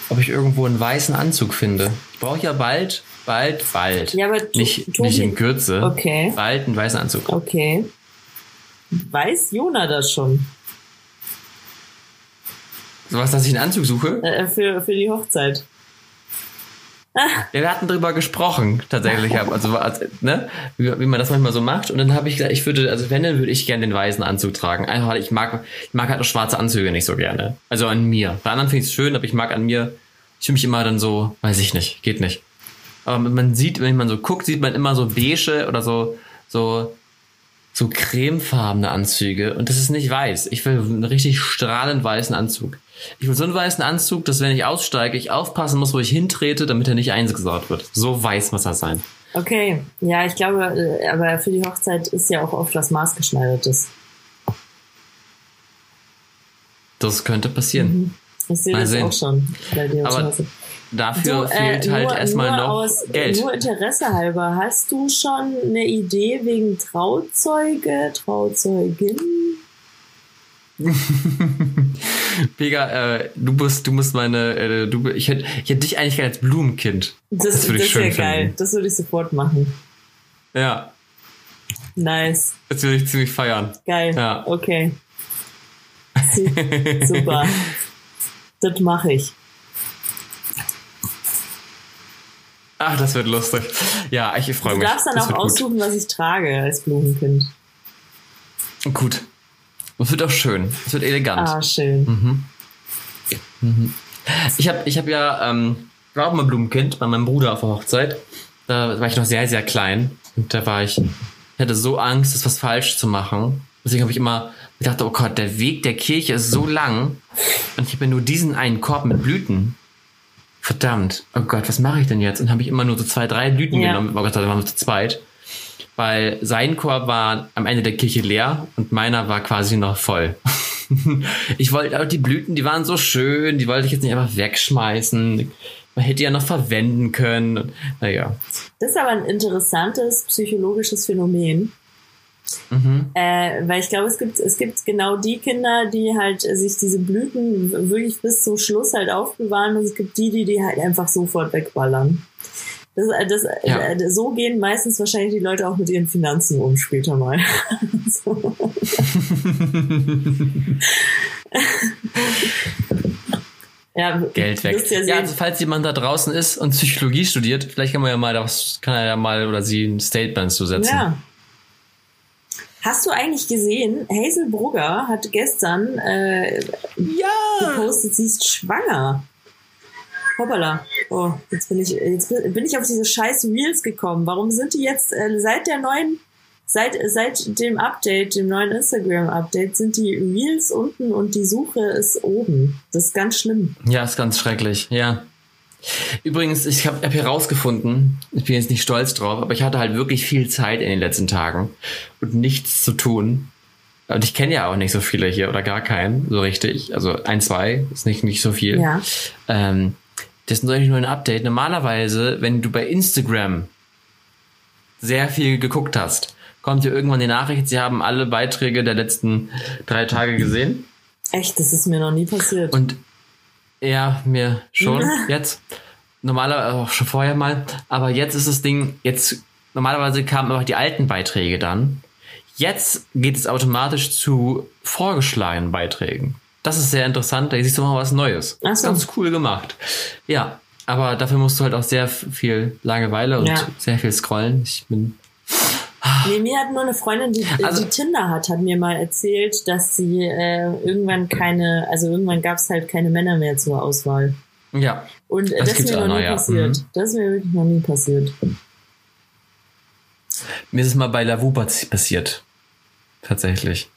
ob ich irgendwo einen weißen Anzug finde. Ich brauche ja bald, bald, bald. Ja, aber nicht, Tobi- nicht in Kürze. Okay. Bald einen weißen Anzug. Okay. weiß Jona das schon. Sowas, dass ich einen Anzug suche? Äh, für, für die Hochzeit. Wir hatten drüber gesprochen, tatsächlich. Also, also ne? wie, wie man das manchmal so macht. Und dann habe ich gesagt, ich würde, also wenn, dann würde ich gerne den weißen Anzug tragen. Einfach, ich mag, ich mag halt auch schwarze Anzüge nicht so gerne. Also an mir. Bei anderen finde ich es schön, aber ich mag an mir, ich fühle mich immer dann so, weiß ich nicht, geht nicht. Aber man sieht, wenn man so guckt, sieht man immer so beige oder so, so, so cremefarbene Anzüge. Und das ist nicht weiß. Ich will einen richtig strahlend weißen Anzug. Ich will so einen weißen Anzug, dass wenn ich aussteige, ich aufpassen muss, wo ich hintrete, damit er nicht eingesaugt wird. So weiß muss er sein. Okay, ja, ich glaube, äh, aber für die Hochzeit ist ja auch oft was maßgeschneidertes. Das könnte passieren. Mhm. Ich sehe Mal das sehen. auch schon bei dir Aber dafür Du, äh, fehlt halt nur- erstmal nur noch aus, Geld. Nur Interesse halber, hast du schon eine Idee wegen Trauzeuge, Trauzeugin? Pega, äh, du musst, du musst meine, äh, du, ich hätte, ich hätte dich eigentlich gerne als Blumenkind. Das, würde ich das schön geil. finden. Das würde ich sofort machen. Ja, Nice. das würde ich ziemlich feiern. Geil. Ja. Okay. Su- Super. das mache ich. Ach, das wird lustig. Ja, ich freue Du mich. darfst dann das auch wird gut. aussuchen, was ich trage als Blumenkind. Gut. Das wird auch schön. Das wird elegant. Ah, schön. Ich habe ich hab ja, ähm, ich war auch mal Blumenkind bei meinem Bruder auf der Hochzeit. Da war ich noch sehr, sehr klein. Und da war ich, ich hatte so Angst, das was falsch zu machen. Deswegen habe ich immer gedacht, oh Gott, der Weg der Kirche ist so lang. Und ich habe ja nur diesen einen Korb mit Blüten. Verdammt, oh Gott, was mache ich denn jetzt? Und habe ich immer nur so zwei, drei Blüten Ja. genommen. Oh Gott, da waren wir zu zweit. Weil sein Korb war am Ende der Kirche leer und meiner war quasi noch voll. ich wollte, aber die Blüten, die waren so schön, die wollte ich jetzt nicht einfach wegschmeißen. Man hätte ja noch verwenden können. Naja. Das ist aber ein interessantes psychologisches Phänomen. Mhm. Äh, weil ich glaube, es gibt, es gibt genau die Kinder, die halt sich diese Blüten wirklich bis zum Schluss halt aufbewahren und es gibt die, die die halt einfach sofort wegballern. Das, äh, das, Ja. äh, so gehen meistens wahrscheinlich die Leute auch mit ihren Finanzen um später mal. so. ja, Geld weg. Ja, Ja, also falls jemand da draußen ist und Psychologie studiert, vielleicht kann man ja mal, das kann er ja mal oder sie ein Statement zu setzen. Ja. Hast du eigentlich gesehen, Hazel Brugger hat gestern äh, ja. gepostet, sie ist schwanger. Hoppala. Oh, jetzt bin ich, jetzt bin ich auf diese scheiß Reels gekommen. Warum sind die jetzt äh, seit der neuen, seit, seit dem Update, dem neuen Instagram-Update, sind die Reels unten und die Suche ist oben. Das ist ganz schlimm. Ja, ist ganz schrecklich, ja. Übrigens, ich habe hab herausgefunden, ich bin jetzt nicht stolz drauf, aber ich hatte halt wirklich viel Zeit in den letzten Tagen und nichts zu tun. Und ich kenne ja auch nicht so viele hier oder gar keinen, so richtig. Also ein, zwei ist nicht, nicht so viel. Ja. Ähm, das ist natürlich nur ein Update. Normalerweise, wenn du bei Instagram sehr viel geguckt hast, kommt dir irgendwann die Nachricht, sie haben alle Beiträge der letzten drei Tage gesehen. Echt, das ist mir noch nie passiert. Und ja, mir schon jetzt. Normalerweise auch schon vorher mal. Aber jetzt ist das Ding, jetzt, normalerweise kamen einfach die alten Beiträge dann. Jetzt geht es automatisch zu vorgeschlagenen Beiträgen. Das ist sehr interessant, da siehst du mal was Neues. Ach so. Ganz cool gemacht. Ja, aber dafür musst du halt auch sehr viel Langeweile und Ja. sehr viel scrollen. Ich bin, Nee, mir hat nur eine Freundin, die, Also- die Tinder hat, hat mir mal erzählt, dass sie äh, irgendwann keine, also irgendwann gab es halt keine Männer mehr zur Auswahl. ja, Und Das das, ist mir noch, nie ja. passiert. Mhm. Das ist mir wirklich noch nie passiert. mir ist es mal bei Lavu passiert. Tatsächlich.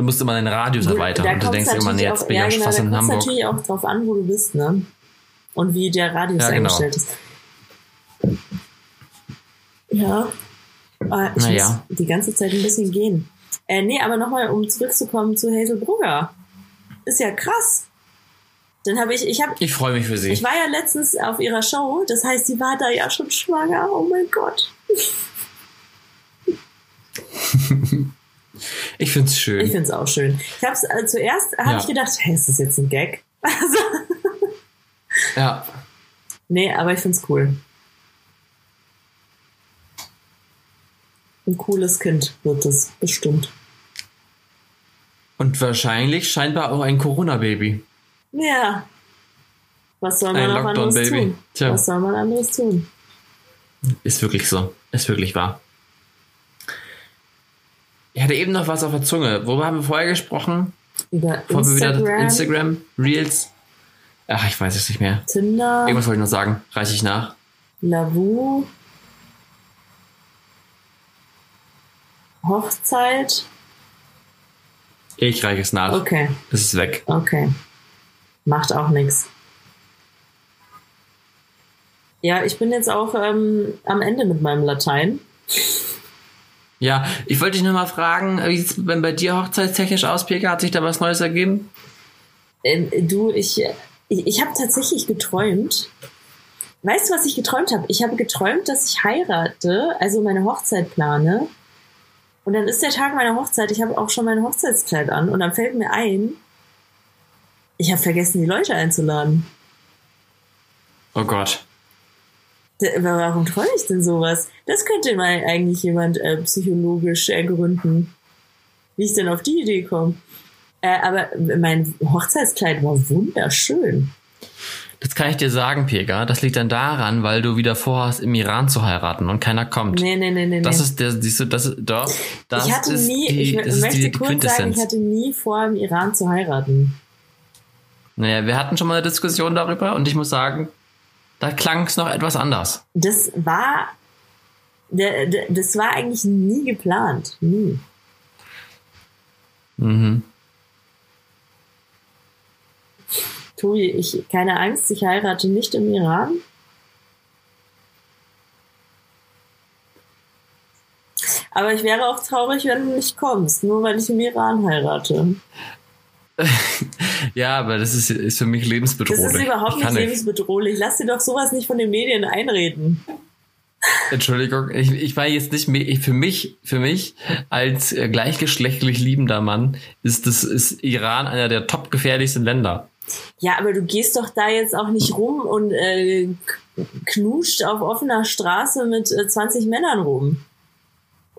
Du musst immer deinen Radius erweitern und du denkst immer, nee, jetzt auch- bin ich ja, genau, fast da in Hamburg. natürlich auch drauf an, wo du bist, ne? Und wie der Radius Ja, genau. eingestellt ist. Ja. Ah, ich Naja. muss die ganze Zeit ein bisschen gehen. Äh, nee, aber nochmal, um zurückzukommen zu Hazel Brugger. Ist ja krass. Dann habe ich, ich habe, Ich freue mich für sie. ich war ja letztens auf ihrer Show, das heißt, sie war da ja schon schwanger. Oh mein Gott. Ich find's schön. Ich find's auch schön. Ich hab's, äh, zuerst habe Ja. ich gedacht, hey, ist das jetzt ein Gag? Also, ja. nee, aber ich find's cool. Ein cooles Kind wird es bestimmt. Und wahrscheinlich scheinbar auch ein Corona-Baby. Ja. Was soll man Ein anderes Lockdown-Baby. tun? Was soll man anderes tun? Ist wirklich so. Ist wirklich wahr. Ich hatte eben noch was auf der Zunge. Worüber haben wir vorher gesprochen? Über Instagram, Instagram, Reels. Ach, ich weiß es nicht mehr. Tinder, Irgendwas wollte ich noch sagen. Reiche ich nach. Lavu, Hochzeit. Ich reiche es nach. Okay, Es ist weg. okay. Macht auch nichts. Ja, ich bin jetzt auch ähm, am Ende mit meinem Latein. Ja, ich wollte dich noch mal fragen, wie sieht es bei dir hochzeitstechnisch aus, Pika? Hat sich da was Neues ergeben? Ähm, du, ich, ich, ich habe tatsächlich geträumt. Weißt du, was ich geträumt habe? Ich habe geträumt, dass ich heirate, also meine Hochzeit plane. Und dann ist der Tag meiner Hochzeit. Ich habe auch schon mein Hochzeitskleid an. Und dann fällt mir ein, ich habe vergessen, die Leute einzuladen. Oh Gott. Warum träume ich denn sowas? Das könnte mal eigentlich jemand äh, psychologisch ergründen, wie ich denn auf die Idee komme. Äh, aber mein Hochzeitskleid war wunderschön. Das kann ich dir sagen, Pega. Das liegt dann daran, weil du wieder vorhast, im Iran zu heiraten und keiner kommt. Nee, nee, nee, nee. Das nee. ist der, siehst du, das ist, doch, das ich hatte ist nie, die, ich das möchte ist die, die kurz sagen, ich hatte nie vor, im Iran zu heiraten. naja, wir hatten schon mal eine Diskussion darüber und ich muss sagen, da klang es noch etwas anders. Das war, das war eigentlich nie geplant. Nie. Mhm. Tobi, ich, keine Angst, ich heirate nicht im Iran. Aber ich wäre auch traurig, wenn du nicht kommst, nur weil ich im Iran heirate. Ja, aber das ist, ist für mich Das lebensbedrohlich. ist überhaupt Ich nicht lebensbedrohlich. Lass dir doch sowas nicht von den Medien einreden. Entschuldigung, ich, ich war jetzt nicht mehr, für mich, für mich als äh, gleichgeschlechtlich liebender Mann ist das, ist Iran einer der top gefährlichsten Länder. Ja, aber du gehst doch da jetzt auch nicht rum und äh, knuscht auf offener Straße mit äh, 20 Männern rum.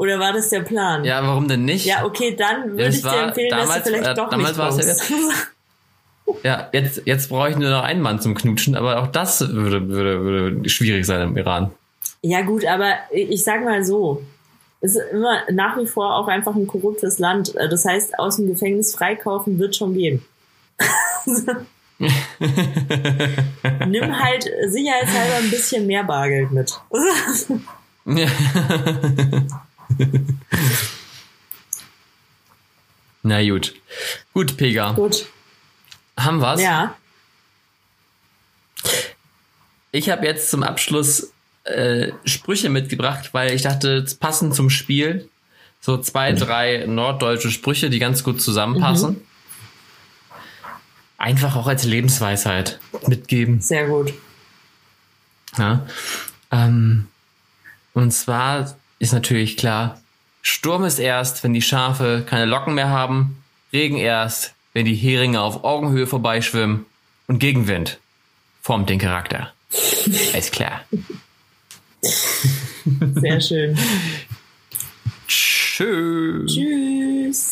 Oder war das der Plan? Ja, warum denn nicht? Ja, okay, dann würde das ich dir empfehlen, dass damals- du vielleicht äh, doch damals nicht war es ja kommst. Ja, jetzt, jetzt brauche ich nur noch einen Mann zum Knutschen, aber auch das würde, würde, würde schwierig sein im Iran. Ja gut, aber ich sag mal so, es ist immer nach wie vor auch einfach ein korruptes Land. Das heißt, aus dem Gefängnis freikaufen wird schon gehen. Nimm halt sicherheitshalber ein bisschen mehr Bargeld mit. Na gut. Gut, Pega. Gut, Haben wir's? ja. Ich habe jetzt zum Abschluss äh, Sprüche mitgebracht, weil ich dachte, es passen zum Spiel. So zwei, drei norddeutsche Sprüche, die ganz gut zusammenpassen. Einfach auch als Lebensweisheit mitgeben. Sehr gut. Ja. Ähm, und zwar ist natürlich klar, Sturm ist erst, wenn die Schafe keine Locken mehr haben, Regen erst, wenn die Heringe auf Augenhöhe vorbeischwimmen und Gegenwind formt den Charakter. Ist klar. Sehr schön. Tschüss. Tschüss.